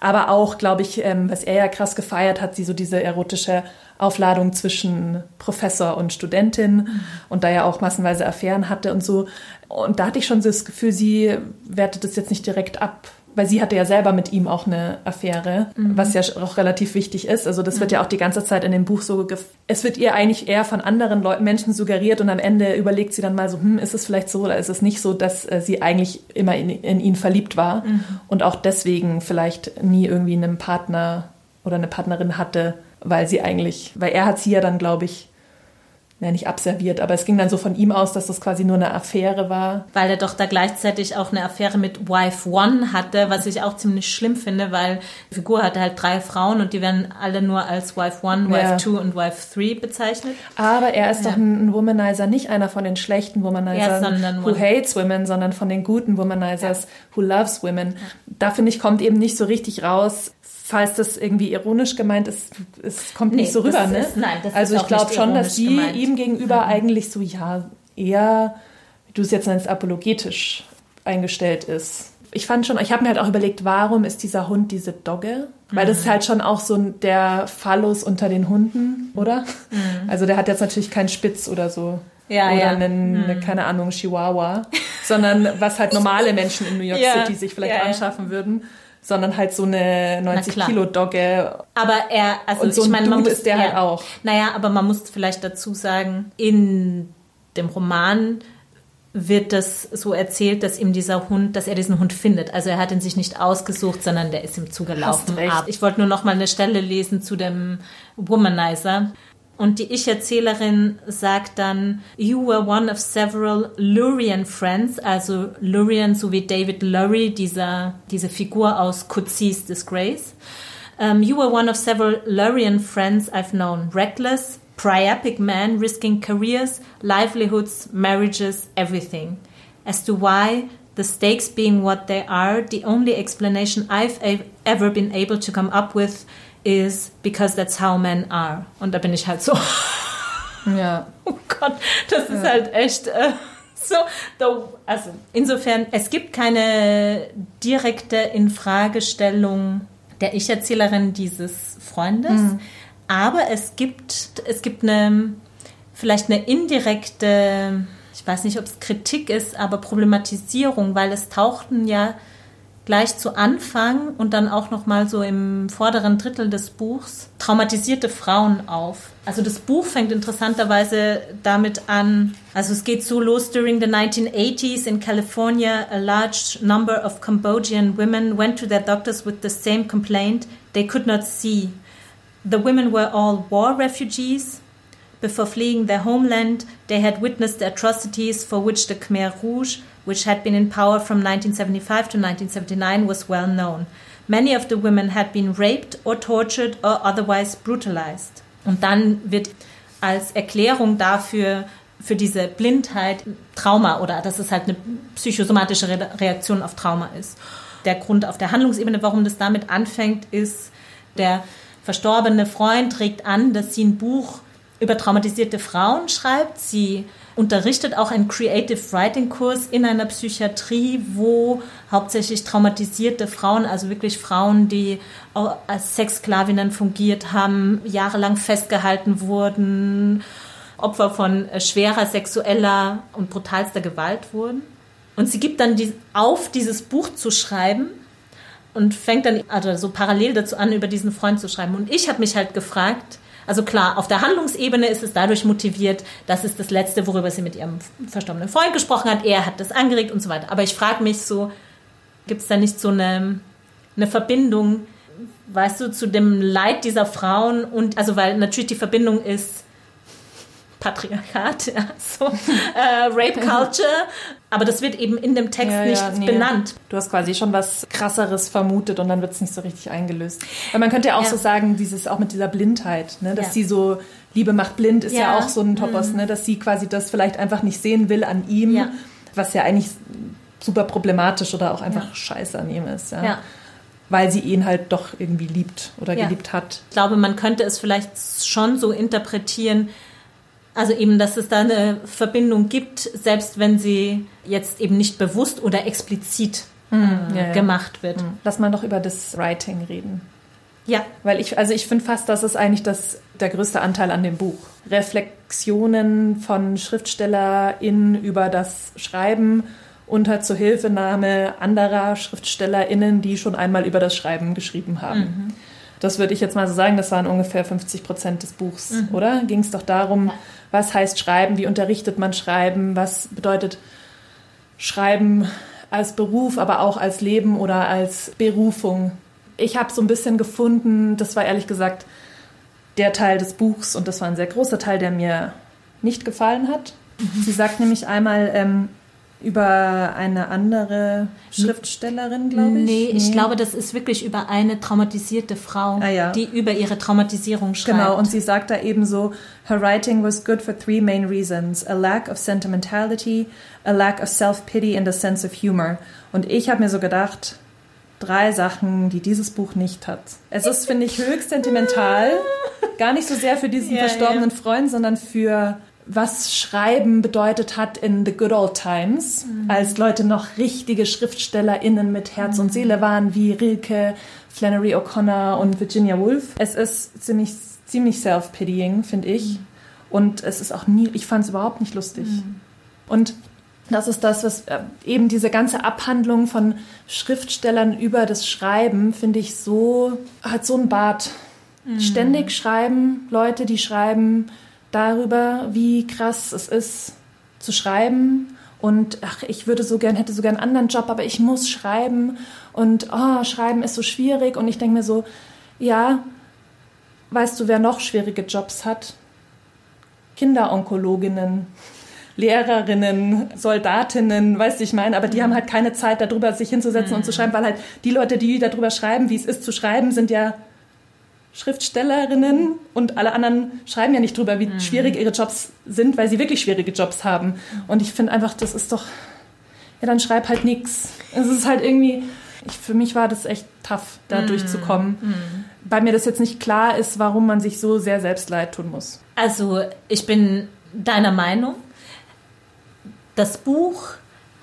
Aber auch, glaube ich, ähm, was er ja krass gefeiert hat, sie so diese erotische Aufladung zwischen Professor und Studentin mhm. und da ja auch massenweise Affären hatte und so. Und da hatte ich schon so das Gefühl, sie wertet das jetzt nicht direkt ab weil sie hatte ja selber mit ihm auch eine Affäre, mhm. was ja auch relativ wichtig ist. Also das mhm. wird ja auch die ganze Zeit in dem Buch so, es wird ihr eigentlich eher von anderen Leuten, Menschen suggeriert und am Ende überlegt sie dann mal so, hm, ist es vielleicht so oder ist es nicht so, dass äh, sie eigentlich immer in, in ihn verliebt war mhm. und auch deswegen vielleicht nie irgendwie einen Partner oder eine Partnerin hatte, weil sie eigentlich, weil er hat sie ja dann, glaube ich, ja, nicht abserviert, aber es ging dann so von ihm aus, dass das quasi nur eine Affäre war. Weil er doch da gleichzeitig auch eine Affäre mit Wife One hatte, was ich auch ziemlich schlimm finde, weil die Figur hatte halt drei Frauen und die werden alle nur als Wife One, Wife ja. Two und Wife Three bezeichnet. Aber er ist ja. doch ein Womanizer, nicht einer von den schlechten Womanizers, ja, who hates women, sondern von den guten Womanizers, who loves women. Da finde ich, kommt eben nicht so richtig raus, falls das irgendwie ironisch gemeint ist, es kommt nee, nicht so rüber, ne? Ist, nein, das also ist ich glaube schon, dass sie gemeint. ihm gegenüber mhm. eigentlich so, ja, eher, wie du es jetzt nennst, apologetisch eingestellt ist. Ich fand schon, ich habe mir halt auch überlegt, warum ist dieser Hund diese Dogge? Weil mhm. das ist halt schon auch so der Phallus unter den Hunden, oder? Mhm. Also der hat jetzt natürlich keinen Spitz oder so. Ja, oder ja. einen, mhm. keine Ahnung, Chihuahua, sondern was halt normale Menschen in New York ja. City sich vielleicht anschaffen würden sondern halt so eine 90 Kilo Dogge. Aber er, also und so ich meine, man muss ist der halt auch. Naja, aber man muss vielleicht dazu sagen, in dem Roman wird das so erzählt, dass ihm dieser Hund, dass er diesen Hund findet. Also er hat ihn sich nicht ausgesucht, sondern der ist ihm zugelaufen. Ich wollte nur noch mal eine Stelle lesen zu dem Womanizer. Und die Ich-Erzählerin sagt dann, You were one of several Lurian friends, also Lurian sowie David Lurie, dieser, diese Figur aus Coetzee Disgrace. Um, you were one of several Lurian friends I've known. Reckless, priapic men risking careers, livelihoods, marriages, everything. As to why, the stakes being what they are, the only explanation I've ever been able to come up with is because that's how men are. Und da bin ich halt so. ja. Oh Gott, das ist ja. halt echt. Äh, so, also insofern, es gibt keine direkte Infragestellung der Ich-Erzählerin dieses Freundes, mhm. aber es gibt, es gibt eine, vielleicht eine indirekte, ich weiß nicht, ob es Kritik ist, aber Problematisierung, weil es tauchten ja gleich zu Anfang und dann auch noch mal so im vorderen Drittel des Buchs traumatisierte Frauen auf. Also das Buch fängt interessanterweise damit an, also es geht so los during the 1980s in California a large number of Cambodian women went to their doctors with the same complaint they could not see. The women were all war refugees. Before fleeing their homeland, they had witnessed the atrocities for which the Khmer Rouge which had been in power from 1975 to 1979, was well known. Many of the women had been raped or tortured or otherwise brutalized. Und dann wird als Erklärung dafür, für diese Blindheit Trauma oder dass es halt eine psychosomatische Reaktion auf Trauma ist. Der Grund auf der Handlungsebene, warum das damit anfängt, ist, der verstorbene Freund trägt an, dass sie ein Buch über traumatisierte Frauen schreibt. Sie unterrichtet auch einen Creative Writing Kurs in einer Psychiatrie, wo hauptsächlich traumatisierte Frauen, also wirklich Frauen, die als Sexsklavinnen fungiert haben, jahrelang festgehalten wurden, Opfer von schwerer sexueller und brutalster Gewalt wurden. Und sie gibt dann die, auf, dieses Buch zu schreiben, und fängt dann also so parallel dazu an, über diesen Freund zu schreiben. Und ich habe mich halt gefragt, also klar, auf der Handlungsebene ist es dadurch motiviert, das ist das Letzte, worüber sie mit ihrem verstorbenen Freund gesprochen hat. Er hat das angeregt und so weiter. Aber ich frage mich so, gibt es da nicht so eine, eine Verbindung, weißt du, zu dem Leid dieser Frauen und also weil natürlich die Verbindung ist Patriarchat, ja, so äh, Rape Culture, aber das wird eben in dem Text ja, nicht ja, nee. benannt. Du hast quasi schon was krasseres vermutet und dann wird es nicht so richtig eingelöst. Weil man könnte ja auch so sagen, dieses auch mit dieser Blindheit, ne, dass sie so Liebe macht blind ist ja, auch so ein Topos, mhm. ne, dass sie quasi das vielleicht einfach nicht sehen will an ihm, was ja eigentlich super problematisch oder auch einfach scheiße an ihm ist. ja weil sie ihn halt doch irgendwie liebt oder ja. geliebt hat. Ich glaube, man könnte es vielleicht schon so interpretieren, also eben, dass es da eine Verbindung gibt, selbst wenn sie jetzt eben nicht bewusst oder explizit mhm, äh, ja, gemacht wird. Mhm. Lass mal doch über das Writing reden. Ja. Weil ich, also ich finde fast, das ist eigentlich das, der größte Anteil an dem Buch. Reflexionen von SchriftstellerInnen über das Schreiben unter Zuhilfenahme anderer SchriftstellerInnen, die schon einmal über das Schreiben geschrieben haben. Mhm. Das würde ich jetzt mal so sagen, das waren ungefähr 50 Prozent des Buchs, mhm. oder? Ging es doch darum, ja. Was heißt Schreiben, wie unterrichtet man Schreiben, was bedeutet Schreiben als Beruf, aber auch als Leben oder als Berufung. Ich habe so ein bisschen gefunden, das war ehrlich gesagt der Teil des Buchs und das war ein sehr großer Teil, der mir nicht gefallen hat. Mhm. Sie sagt nämlich einmal, ähm, über eine andere Schriftstellerin, glaube ich. Nee, ich glaube, das ist wirklich über eine traumatisierte Frau, ah, ja. die über ihre Traumatisierung schreibt. Genau, und sie sagt da eben so, her writing was good for three main reasons. A lack of sentimentality, a lack of self-pity and a sense of humor. Und ich habe mir so gedacht, drei Sachen, die dieses Buch nicht hat. Es ist, finde ich, höchst sentimental. Gar nicht so sehr für diesen ja, verstorbenen ja. Freund, sondern für was Schreiben bedeutet hat in the good old times, mhm. als Leute noch richtige SchriftstellerInnen mit Herz mhm. und Seele waren, wie Rilke, Flannery O'Connor und Virginia Woolf. Es ist ziemlich, ziemlich self-pitying, finde ich. Mhm. Und es ist auch nie, ich fand es überhaupt nicht lustig. Mhm. Und das ist das, was äh, eben diese ganze Abhandlung von Schriftstellern über das Schreiben, finde ich so, hat so ein Bart. Mhm. Ständig schreiben, Leute, die schreiben, darüber, wie krass es ist zu schreiben und ach, ich würde so gern, hätte so gern einen anderen Job, aber ich muss schreiben und oh, schreiben ist so schwierig und ich denke mir so, ja, weißt du, wer noch schwierige Jobs hat? Kinderonkologinnen. Lehrerinnen, Soldatinnen, weißt du, ich meine, aber die haben halt keine Zeit darüber, sich hinzusetzen mhm. und zu mhm. schreiben, weil halt die Leute, die darüber schreiben, wie es ist zu schreiben, sind ja Schriftstellerinnen und alle anderen schreiben ja nicht drüber, wie mhm. schwierig ihre Jobs sind, weil sie wirklich schwierige Jobs haben. Und ich finde einfach, das ist doch, ja, dann schreib halt nichts. Es ist halt irgendwie, ich, für mich war das echt tough, da mhm. durchzukommen. Mhm. Weil mir das jetzt nicht klar ist, warum man sich so sehr selbst leid tun muss. Also, ich bin deiner Meinung. Das Buch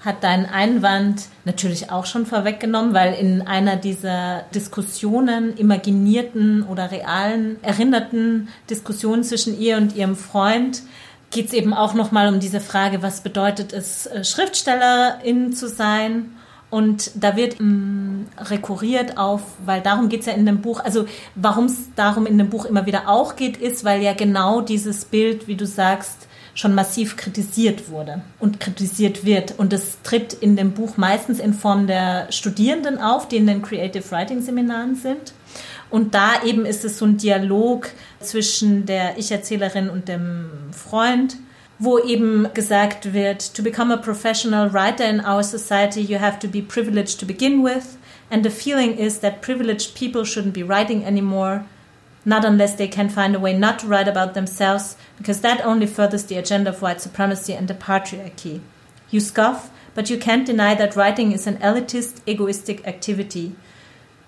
hat deinen Einwand natürlich auch schon vorweggenommen, weil in einer dieser Diskussionen, imaginierten oder realen, erinnerten Diskussionen zwischen ihr und ihrem Freund, geht es eben auch nochmal um diese Frage, was bedeutet es, äh, Schriftstellerin zu sein? Und da wird mh, mm, rekurriert auf, weil darum geht es ja in dem Buch, also warum es darum in dem Buch immer wieder auch geht, ist, weil ja genau dieses Bild, wie du sagst, schon massiv kritisiert wurde und kritisiert wird. Und es tritt in dem Buch meistens in Form der Studierenden auf, die in den Creative Writing Seminaren sind. Und da eben ist es so ein Dialog zwischen der Ich-Erzählerin und dem Freund, wo eben gesagt wird, to become a professional writer in our society, you have to be privileged to begin with. And the feeling is that privileged people shouldn't be writing anymore not unless they can find a way not to write about themselves, because that only furthers the agenda of white supremacy and the patriarchy. You scoff, but you can't deny that writing is an elitist, egoistic activity.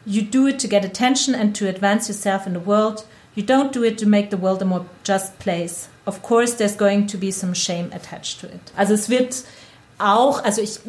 You do it to get attention and to advance yourself in the world. You don't do it to make the world a more just place. Of course, there's going to be some shame attached to it. Also es wird auch, also ich,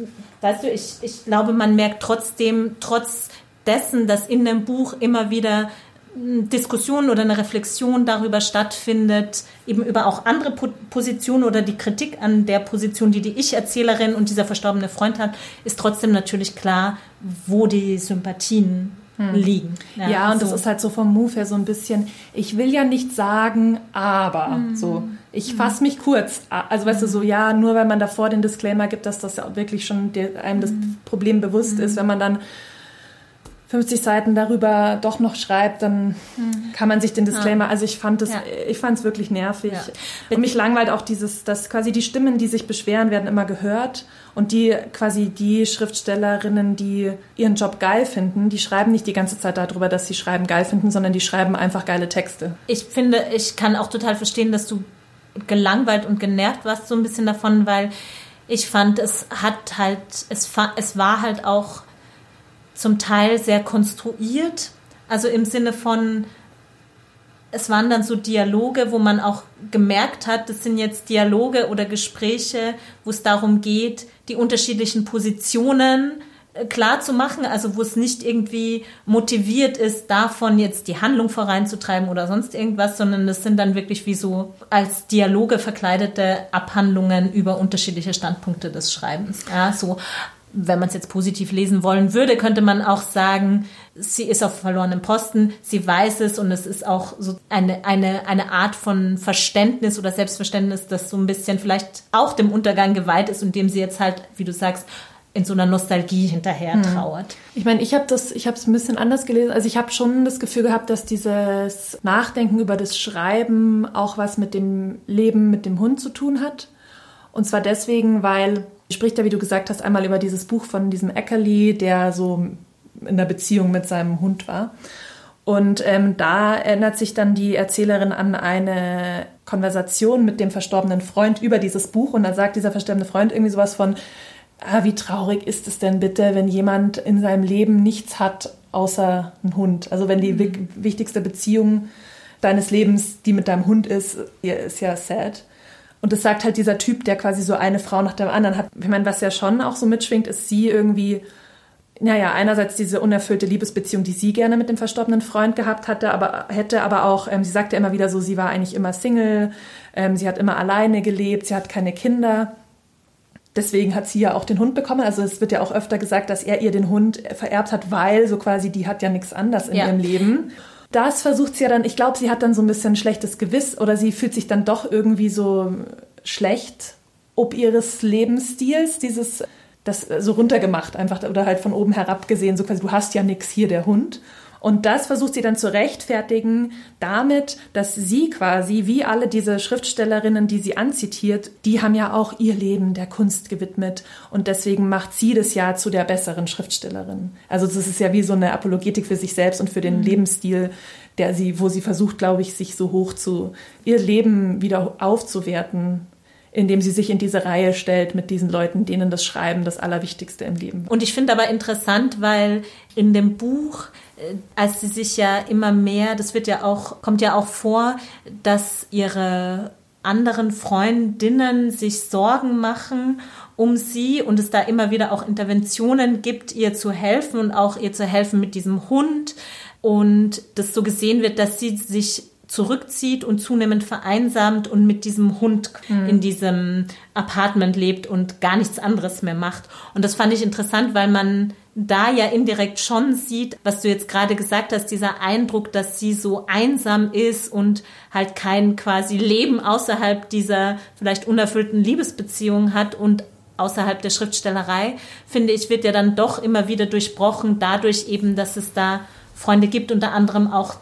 weißt du, ich, ich glaube, man merkt trotzdem, trotz dessen, dass in dem Buch immer wieder Diskussion oder eine Reflexion darüber stattfindet, eben über auch andere Positionen oder die Kritik an der Position, die die Ich-Erzählerin und dieser verstorbene Freund hat, ist trotzdem natürlich klar, wo die Sympathien hm. liegen. Ja, ja und so. das ist halt so vom Move her so ein bisschen, ich will ja nicht sagen, aber hm. so. Ich hm. fasse mich kurz. Also weißt du, so ja, nur weil man davor den Disclaimer gibt, dass das ja wirklich schon einem das hm. Problem bewusst hm. ist, wenn man dann 50 Seiten darüber doch noch schreibt, dann mhm. kann man sich den Disclaimer, ja. also ich fand es, ja. ich fand es wirklich nervig. Ja. Und mich langweilt auch dieses, dass quasi die Stimmen, die sich beschweren, werden immer gehört und die quasi die Schriftstellerinnen, die ihren Job geil finden, die schreiben nicht die ganze Zeit darüber, dass sie schreiben geil finden, sondern die schreiben einfach geile Texte. Ich finde, ich kann auch total verstehen, dass du gelangweilt und genervt warst so ein bisschen davon, weil ich fand, es hat halt, es, es war halt auch zum Teil sehr konstruiert. Also im Sinne von, es waren dann so Dialoge, wo man auch gemerkt hat, das sind jetzt Dialoge oder Gespräche, wo es darum geht, die unterschiedlichen Positionen äh, klar zu machen, also wo es nicht irgendwie motiviert ist, davon jetzt die Handlung voranzutreiben oder sonst irgendwas, sondern es sind dann wirklich wie so als Dialoge verkleidete Abhandlungen über unterschiedliche Standpunkte des Schreibens. Ja, so wenn man es jetzt positiv lesen wollen würde, könnte man auch sagen, sie ist auf verlorenem Posten, sie weiß es und es ist auch so eine, eine, eine Art von Verständnis oder Selbstverständnis, das so ein bisschen vielleicht auch dem Untergang geweiht ist und dem sie jetzt halt, wie du sagst, in so einer Nostalgie hinterher hm. trauert. Ich meine, ich habe das, ich habe es ein bisschen anders gelesen. Also ich habe schon das Gefühl gehabt, dass dieses Nachdenken über das Schreiben auch was mit dem Leben mit dem Hund zu tun hat. Und zwar deswegen, weil spricht ja, wie du gesagt hast, einmal über dieses Buch von diesem Eckerli, der so in der Beziehung mit seinem Hund war. Und ähm, da erinnert sich dann die Erzählerin an eine Konversation mit dem verstorbenen Freund über dieses Buch. Und dann sagt dieser verstorbene Freund irgendwie sowas von, ah, wie traurig ist es denn bitte, wenn jemand in seinem Leben nichts hat außer ein Hund. Also wenn die mhm. wichtigste Beziehung deines Lebens, die mit deinem Hund ist, ist ja sad. Und das sagt halt dieser Typ, der quasi so eine Frau nach der anderen hat. Ich meine, was ja schon auch so mitschwingt, ist sie irgendwie, naja, einerseits diese unerfüllte Liebesbeziehung, die sie gerne mit dem verstorbenen Freund gehabt hatte, aber hätte, aber auch, ähm, sie sagte immer wieder so, sie war eigentlich immer Single, ähm, sie hat immer alleine gelebt, sie hat keine Kinder. Deswegen hat sie ja auch den Hund bekommen. Also es wird ja auch öfter gesagt, dass er ihr den Hund vererbt hat, weil so quasi die hat ja nichts anderes in ja. ihrem Leben das versucht sie ja dann, ich glaube, sie hat dann so ein bisschen schlechtes Gewiss oder sie fühlt sich dann doch irgendwie so schlecht ob ihres Lebensstils, dieses das so runtergemacht einfach oder halt von oben herab gesehen, so quasi du hast ja nichts hier der Hund und das versucht sie dann zu rechtfertigen damit, dass sie quasi, wie alle diese Schriftstellerinnen, die sie anzitiert, die haben ja auch ihr Leben der Kunst gewidmet. Und deswegen macht sie das ja zu der besseren Schriftstellerin. Also das ist ja wie so eine Apologetik für sich selbst und für den mhm. Lebensstil, der sie, wo sie versucht, glaube ich, sich so hoch zu, ihr Leben wieder aufzuwerten indem sie sich in diese Reihe stellt mit diesen Leuten, denen das Schreiben das Allerwichtigste im Leben war. Und ich finde aber interessant, weil in dem Buch, als sie sich ja immer mehr, das wird ja auch, kommt ja auch vor, dass ihre anderen Freundinnen sich Sorgen machen um sie und es da immer wieder auch Interventionen gibt, ihr zu helfen und auch ihr zu helfen mit diesem Hund und das so gesehen wird, dass sie sich zurückzieht und zunehmend vereinsamt und mit diesem Hund mhm. in diesem Apartment lebt und gar nichts anderes mehr macht. Und das fand ich interessant, weil man da ja indirekt schon sieht, was du jetzt gerade gesagt hast, dieser Eindruck, dass sie so einsam ist und halt kein quasi Leben außerhalb dieser vielleicht unerfüllten Liebesbeziehung hat und außerhalb der Schriftstellerei, finde ich, wird ja dann doch immer wieder durchbrochen, dadurch eben, dass es da Freunde gibt, unter anderem auch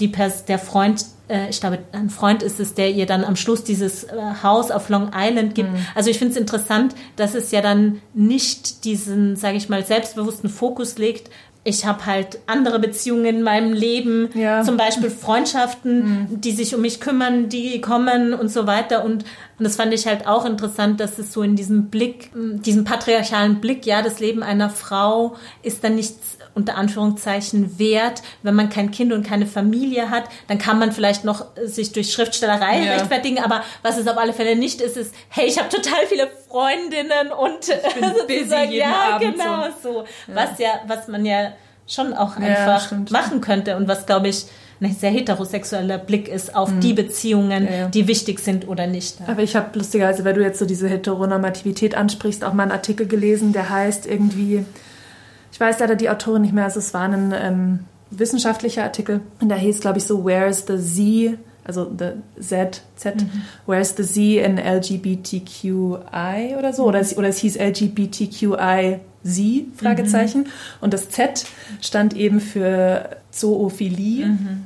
die Pers der Freund, äh, ich glaube, ein Freund ist es, der ihr dann am Schluss dieses äh, Haus auf Long Island gibt. Mhm. Also ich finde es interessant, dass es ja dann nicht diesen, sage ich mal, selbstbewussten Fokus legt, ich habe halt andere Beziehungen in meinem Leben, ja. zum Beispiel Freundschaften, mhm. die sich um mich kümmern, die kommen und so weiter. Und, und das fand ich halt auch interessant, dass es so in diesem Blick, diesem patriarchalen Blick, ja, das Leben einer Frau ist dann nichts unter Anführungszeichen wert, wenn man kein Kind und keine Familie hat, dann kann man vielleicht noch sich durch Schriftstellerei ja. rechtfertigen, aber was es auf alle Fälle nicht ist, ist, hey, ich habe total viele Freundinnen und ich bin busy jeden ja, Abend genau so, so. Ja. was ja, was man ja schon auch einfach machen könnte und was glaube ich ein sehr heterosexueller Blick ist auf mhm. die Beziehungen, ja, ja. die wichtig sind oder nicht. Aber ich habe lustigerweise, weil du jetzt so diese Heteronormativität ansprichst, auch mal einen Artikel gelesen, der heißt irgendwie, ich weiß leider die Autorin nicht mehr, also es war ein ähm, wissenschaftlicher Artikel und da hieß, glaube ich, so, Where's the Z? Also the Z, Z, mhm. Where's the Z in LGBTQI oder so? Oder es, oder es hieß LGBTQI Z, Fragezeichen. Mhm. Und das Z stand eben für Zoophilie. Mhm.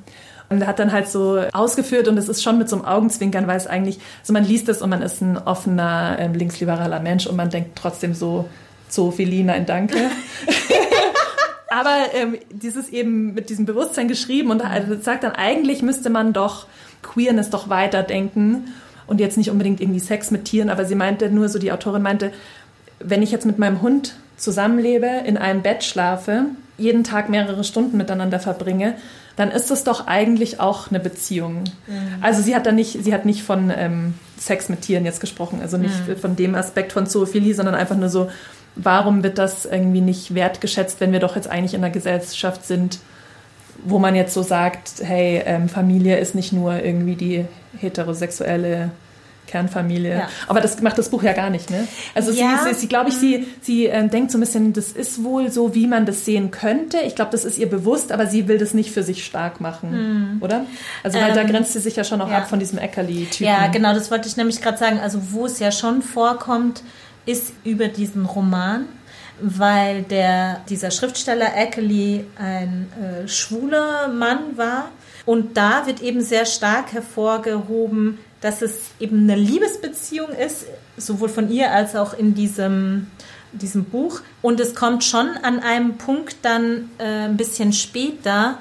Und er hat dann halt so ausgeführt und es ist schon mit so einem Augenzwinkern, weil es eigentlich, also man liest es und man ist ein offener, ähm, linksliberaler Mensch und man denkt trotzdem so, Zoophilie, nein, danke. Aber ähm, dieses eben mit diesem Bewusstsein geschrieben und also sagt dann, eigentlich müsste man doch Queerness doch weiterdenken und jetzt nicht unbedingt irgendwie Sex mit Tieren, aber sie meinte nur so, die Autorin meinte, wenn ich jetzt mit meinem Hund zusammenlebe, in einem Bett schlafe, jeden Tag mehrere Stunden miteinander verbringe, dann ist es doch eigentlich auch eine Beziehung. Mhm. Also sie hat da nicht, sie hat nicht von ähm, Sex mit Tieren jetzt gesprochen, also nicht mhm. von dem Aspekt von Zoophilie, sondern einfach nur so, warum wird das irgendwie nicht wertgeschätzt, wenn wir doch jetzt eigentlich in einer Gesellschaft sind, wo man jetzt so sagt, hey, ähm, Familie ist nicht nur irgendwie die heterosexuelle Kernfamilie. Ja. Aber das macht das Buch ja gar nicht, ne? Also ja. sie, sie, sie glaube ich, sie, sie äh, denkt so ein bisschen, das ist wohl so, wie man das sehen könnte. Ich glaube, das ist ihr bewusst, aber sie will das nicht für sich stark machen, hm. oder? Also weil ähm, da grenzt sie sich ja schon auch ja. ab von diesem Eckerli-Typen. Ja, genau, das wollte ich nämlich gerade sagen. Also wo es ja schon vorkommt, ist über diesen Roman weil der, dieser Schriftsteller Eckerly ein äh, schwuler Mann war. Und da wird eben sehr stark hervorgehoben, dass es eben eine Liebesbeziehung ist, sowohl von ihr als auch in diesem, diesem Buch. Und es kommt schon an einem Punkt dann äh, ein bisschen später,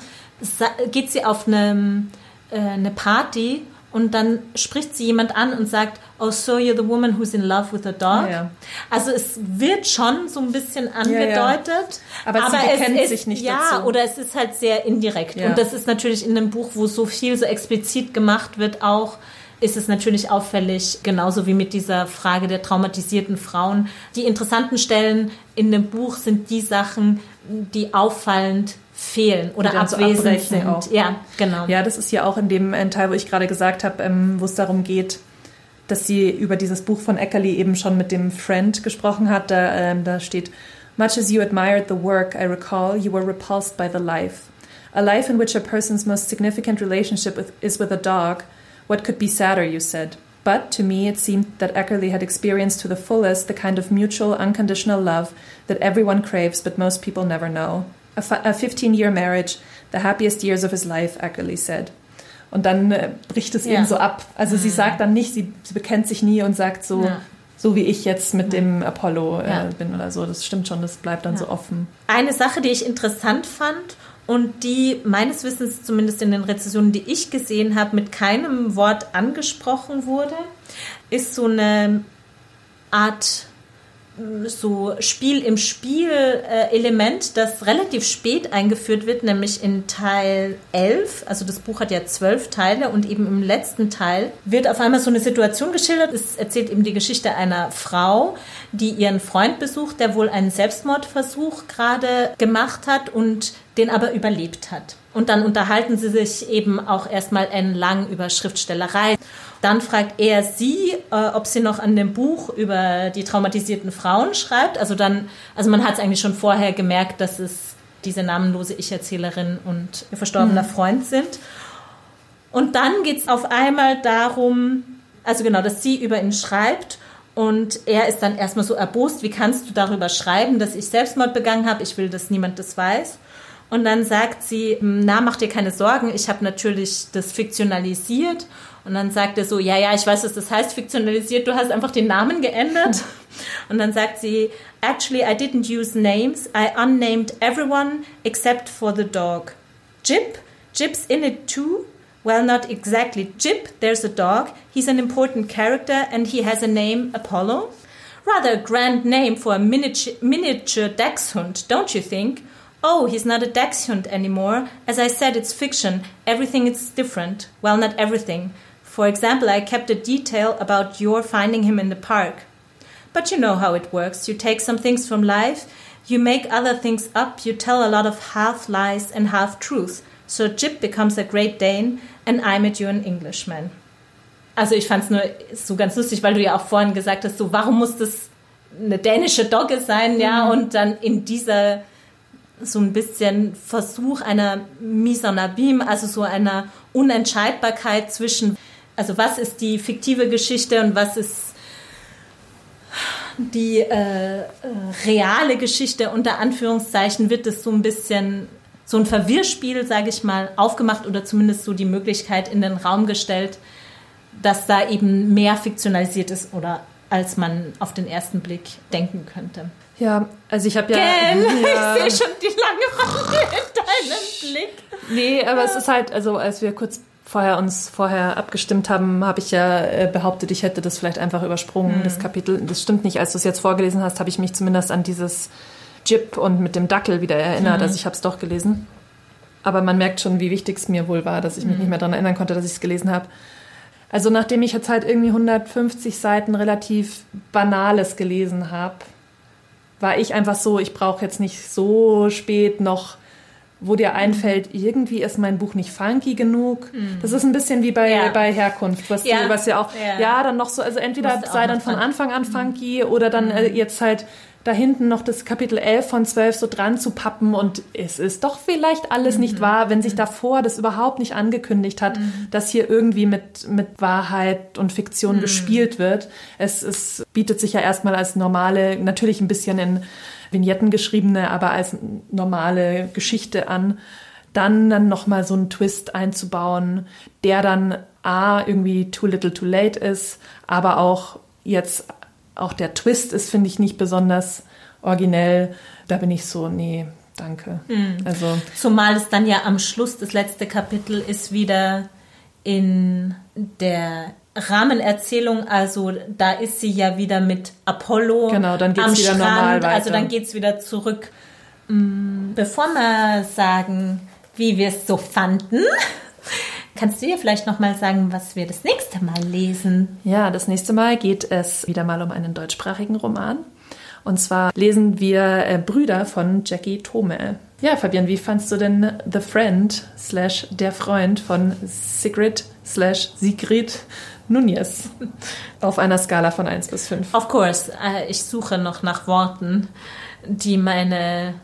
geht sie auf eine, äh, eine Party und dann spricht sie jemand an und sagt, oh, so you're the woman who's in love with a dog. Ja, ja. Also es wird schon so ein bisschen angedeutet. Ja, aber, aber sie bekennt sich nicht ja, dazu. oder es ist halt sehr indirekt. Und das ist natürlich in einem Buch, wo so viel so explizit gemacht wird, auch ist es natürlich auffällig, genauso wie mit dieser Frage der traumatisierten Frauen. Die interessanten Stellen in dem Buch sind die Sachen, die auffallend fehlen oder abwesend sind. Auch. Ja, genau. Ja, das ist ja auch in dem äh, Teil, wo ich gerade gesagt habe, ähm, wo es darum geht, dass sie über dieses Buch von Eckerly eben schon mit dem Friend gesprochen hat. Da, ähm, da steht, Much as you admired the work, I recall, you were repulsed by the life. A life in which a person's most significant relationship with, is with a dog – What could be sadder, you said. But to me, it seemed that Eckerly had experienced to the fullest the kind of mutual, unconditional love that everyone craves, but most people never know. A, 15 year marriage, the happiest years of his life, Eckerly said. Und dann äh, bricht es ja. eben so ab. Also mhm. sie sagt dann nicht, sie, sie, bekennt sich nie und sagt so, ja. so wie ich jetzt mit ja. dem Apollo äh, bin oder so. Das stimmt schon, das bleibt dann so offen. Eine Sache, die ich interessant fand und die meines Wissens zumindest in den Rezensionen, die ich gesehen habe, mit keinem Wort angesprochen wurde, ist so eine Art so Spiel im Spiel äh, Element, das relativ spät eingeführt wird, nämlich in Teil 11. Also das Buch hat ja zwölf Teile und eben im letzten Teil wird auf einmal so eine Situation geschildert. Es erzählt eben die Geschichte einer Frau, die ihren Freund besucht, der wohl einen Selbstmordversuch gerade gemacht hat und den aber überlebt hat. Und dann unterhalten sie sich eben auch erstmal lang über Schriftstellerei. Dann fragt er sie, äh, ob sie noch an dem Buch über die traumatisierten Frauen schreibt. Also dann, also man hat es eigentlich schon vorher gemerkt, dass es diese namenlose Ich-Erzählerin und ihr verstorbener mhm. Freund sind. Und dann geht es auf einmal darum, also genau, dass sie über ihn schreibt und er ist dann erstmal so erbost, wie kannst du darüber schreiben, dass ich Selbstmord begangen habe? Ich will, dass niemand das weiß. Und dann sagt sie, na, mach dir keine Sorgen, ich habe natürlich das fiktionalisiert. Und dann sagt er so, ja, ja, ich weiß, was das heißt, fiktionalisiert, du hast einfach den Namen geändert. Und dann sagt sie, actually, I didn't use names, I unnamed everyone except for the dog. Jip, Jip's in it too. Well, not exactly Jip, there's a dog. He's an important character and he has a name, Apollo. Rather a grand name for a miniature, miniature dachshund, don't you think? Oh, he's not a dachshund anymore. As I said, it's fiction. Everything is different. Well, not everything. For example, I kept a detail about your finding him in the park. But you know how it works. You take some things from life, you make other things up, you tell a lot of half lies and half truths. So Jip becomes a Great Dane and I met you an Englishman. Also ich fand es nur so ganz lustig, weil du ja auch vorhin gesagt hast, so warum muss das eine dänische Dogge sein, ja, mhm. und dann in dieser so ein bisschen Versuch einer Mise en Abîme, also so einer Unentscheidbarkeit zwischen, also was ist die fiktive Geschichte und was ist die äh, äh, reale Geschichte unter Anführungszeichen wird es so ein bisschen so ein Verwirrspiel, sage ich mal, aufgemacht oder zumindest so die Möglichkeit in den Raum gestellt, dass da eben mehr fiktionalisiert ist oder als man auf den ersten Blick denken könnte. Ja, also ich habe ja, ja, Ich sehe schon die lange Wange in deinem Blick. Nee, aber es ist halt, also als wir kurz vorher uns vorher abgestimmt haben, habe ich ja äh, behauptet, ich hätte das vielleicht einfach übersprungen, mhm. das Kapitel. Das stimmt nicht. Als du es jetzt vorgelesen hast, habe ich mich zumindest an dieses Jip und mit dem Dackel wieder erinnert. Mhm. Also ich habe es doch gelesen. Aber man merkt schon, wie wichtig es mir wohl war, dass ich mich mhm. nicht mehr daran erinnern konnte, dass ich es gelesen habe. Also nachdem ich jetzt halt irgendwie 150 Seiten relativ Banales gelesen habe, war ich einfach so, ich brauche jetzt nicht so spät noch wo dir einfällt, irgendwie ist mein Buch nicht funky genug. Mhm. Das ist ein bisschen wie bei, ja. bei Herkunft, was, ja. Du, was ja auch, ja. ja. dann noch so, also entweder sei dann von Anfang an funky mhm. oder dann äh, jetzt halt da hinten noch das Kapitel 11 von 12 so dran zu pappen und es ist doch vielleicht alles mhm. nicht wahr, wenn sich mhm. davor das überhaupt nicht angekündigt hat, mhm. dass hier irgendwie mit, mit Wahrheit und Fiktion mhm. gespielt wird. Es, es bietet sich ja erstmal als normale, natürlich ein bisschen in Vignetten geschriebene, aber als normale Geschichte an. Dann dann nochmal so einen Twist einzubauen, der dann A, irgendwie too little too late ist, aber auch jetzt auch der Twist ist, finde ich, nicht besonders originell. Da bin ich so, nee, danke. Mhm. Also, Zumal es dann ja am Schluss, das letzte Kapitel ist wieder in der Rahmenerzählung, also da ist sie ja wieder mit Apollo genau, dann geht's am wieder Strand, normal weiter. also dann geht es wieder zurück. Mm, bevor wir sagen, wie wir es so fanden, kannst du dir vielleicht noch mal sagen, was wir das nächste Mal lesen? Ja, das nächste Mal geht es wieder mal um einen deutschsprachigen Roman. Und zwar lesen wir äh, Brüder von Jackie Thome. Ja, Fabian, wie fandst du denn The Friend slash Der Freund von Sigrid slash Sigrid Nunez auf einer Skala von 1 bis 5. Of course. Äh, ich suche noch nach Worten, die meine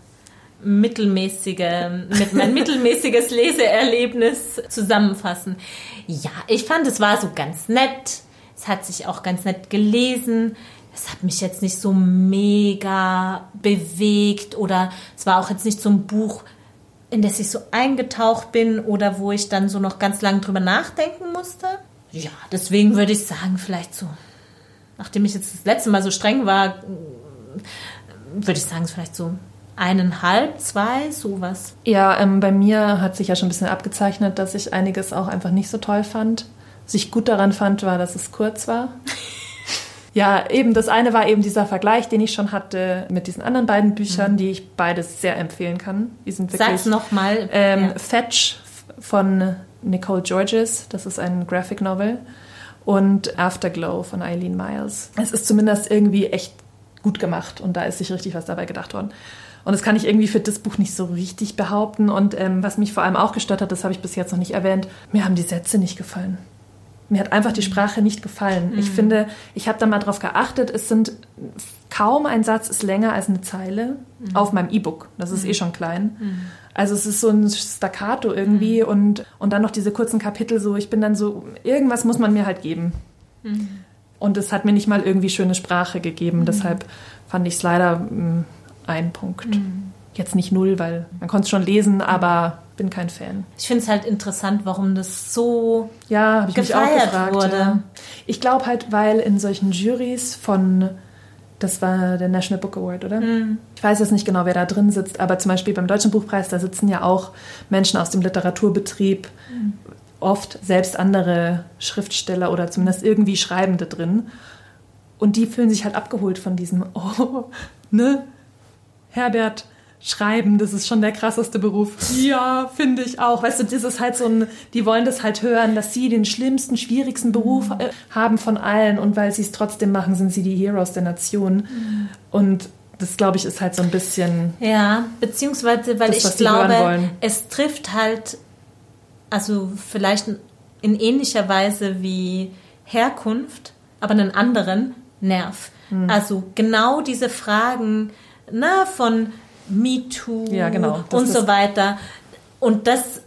mittelmäßige, mit mein mittelmäßiges Leseerlebnis zusammenfassen. Ja, ich fand, es war so ganz nett. Es hat sich auch ganz nett gelesen. Es hat mich jetzt nicht so mega bewegt oder es war auch jetzt nicht so ein Buch, in das ich so eingetaucht bin oder wo ich dann so noch ganz lange drüber nachdenken musste. Ja, deswegen würde ich sagen, vielleicht so, nachdem ich jetzt das letzte Mal so streng war, würde ich sagen, vielleicht so eineinhalb, zwei, sowas. Ja, ähm, bei mir hat sich ja schon ein bisschen abgezeichnet, dass ich einiges auch einfach nicht so toll fand. Was ich gut daran fand, war, dass es kurz war. ja, eben das eine war eben dieser Vergleich, den ich schon hatte mit diesen anderen beiden Büchern, mhm. die ich beides sehr empfehlen kann. Die sind wirklich. Sag's nochmal. Ähm, ja. Fetch von Nicole Georges, das ist ein Graphic Novel, und Afterglow von Eileen Miles. Es ist zumindest irgendwie echt gut gemacht und da ist sich richtig was dabei gedacht worden. Und das kann ich irgendwie für das Buch nicht so richtig behaupten. Und ähm, was mich vor allem auch gestört hat, das habe ich bis jetzt noch nicht erwähnt, mir haben die Sätze nicht gefallen. Mir hat einfach die Sprache nicht gefallen. Mhm. Ich finde, ich habe da mal drauf geachtet, es sind kaum ein Satz ist länger als eine Zeile mhm. auf meinem E-Book. Das ist mhm. eh schon klein. Mhm. Also es ist so ein Staccato irgendwie mhm. und, und dann noch diese kurzen Kapitel so, ich bin dann so, irgendwas muss man mir halt geben. Mhm. Und es hat mir nicht mal irgendwie schöne Sprache gegeben. Mhm. Deshalb fand ich es leider mm, ein Punkt. Mhm. Jetzt nicht null, weil man konnte es schon lesen, aber bin kein Fan. Ich finde es halt interessant, warum das so ja, ich gefeiert mich auch gefragt, wurde. Ja. Ich glaube halt, weil in solchen Juries von das war der National Book Award, oder? Mhm. Ich weiß jetzt nicht genau, wer da drin sitzt, aber zum Beispiel beim Deutschen Buchpreis, da sitzen ja auch Menschen aus dem Literaturbetrieb, mhm. oft selbst andere Schriftsteller oder zumindest irgendwie Schreibende drin. Und die fühlen sich halt abgeholt von diesem, oh, ne? Herbert, Schreiben, das ist schon der krasseste Beruf. Ja, finde ich auch. Weißt du, das ist halt so ein, die wollen das halt hören, dass sie den schlimmsten, schwierigsten Beruf mhm. haben von allen und weil sie es trotzdem machen, sind sie die Heroes der Nation. Mhm. Und das, glaube ich, ist halt so ein bisschen. Ja, beziehungsweise, weil das, ich glaube, es trifft halt also vielleicht in ähnlicher Weise wie Herkunft, aber einen anderen Nerv. Mhm. Also genau diese Fragen ne, von MeToo ja, genau. und so weiter. Und das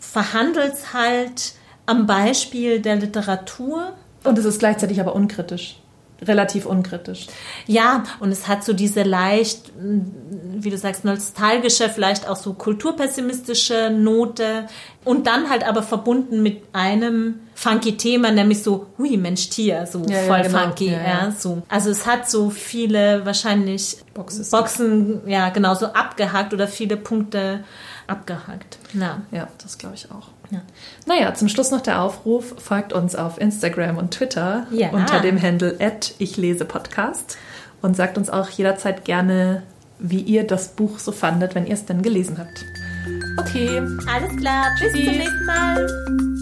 verhandelt halt am Beispiel der Literatur. Und es ist gleichzeitig aber unkritisch relativ unkritisch. Ja, und es hat so diese leicht, wie du sagst, nostalgische, vielleicht auch so kulturpessimistische Note und dann halt aber verbunden mit einem funky Thema, nämlich so, hui, Mensch, Tier, so ja, voll ja, genau. funky, ja, ja, so. Also es hat so viele wahrscheinlich Boxes. Boxen, ja, genau, so abgehakt oder viele Punkte abgehakt. Ja, ja das glaube ich auch. Ja. Naja, zum Schluss noch der Aufruf, folgt uns auf Instagram und Twitter ja. unter dem Handle ich lese Podcast und sagt uns auch jederzeit gerne, wie ihr das Buch so fandet, wenn ihr es denn gelesen habt. Okay. Alles klar. Bis zum nächsten Mal.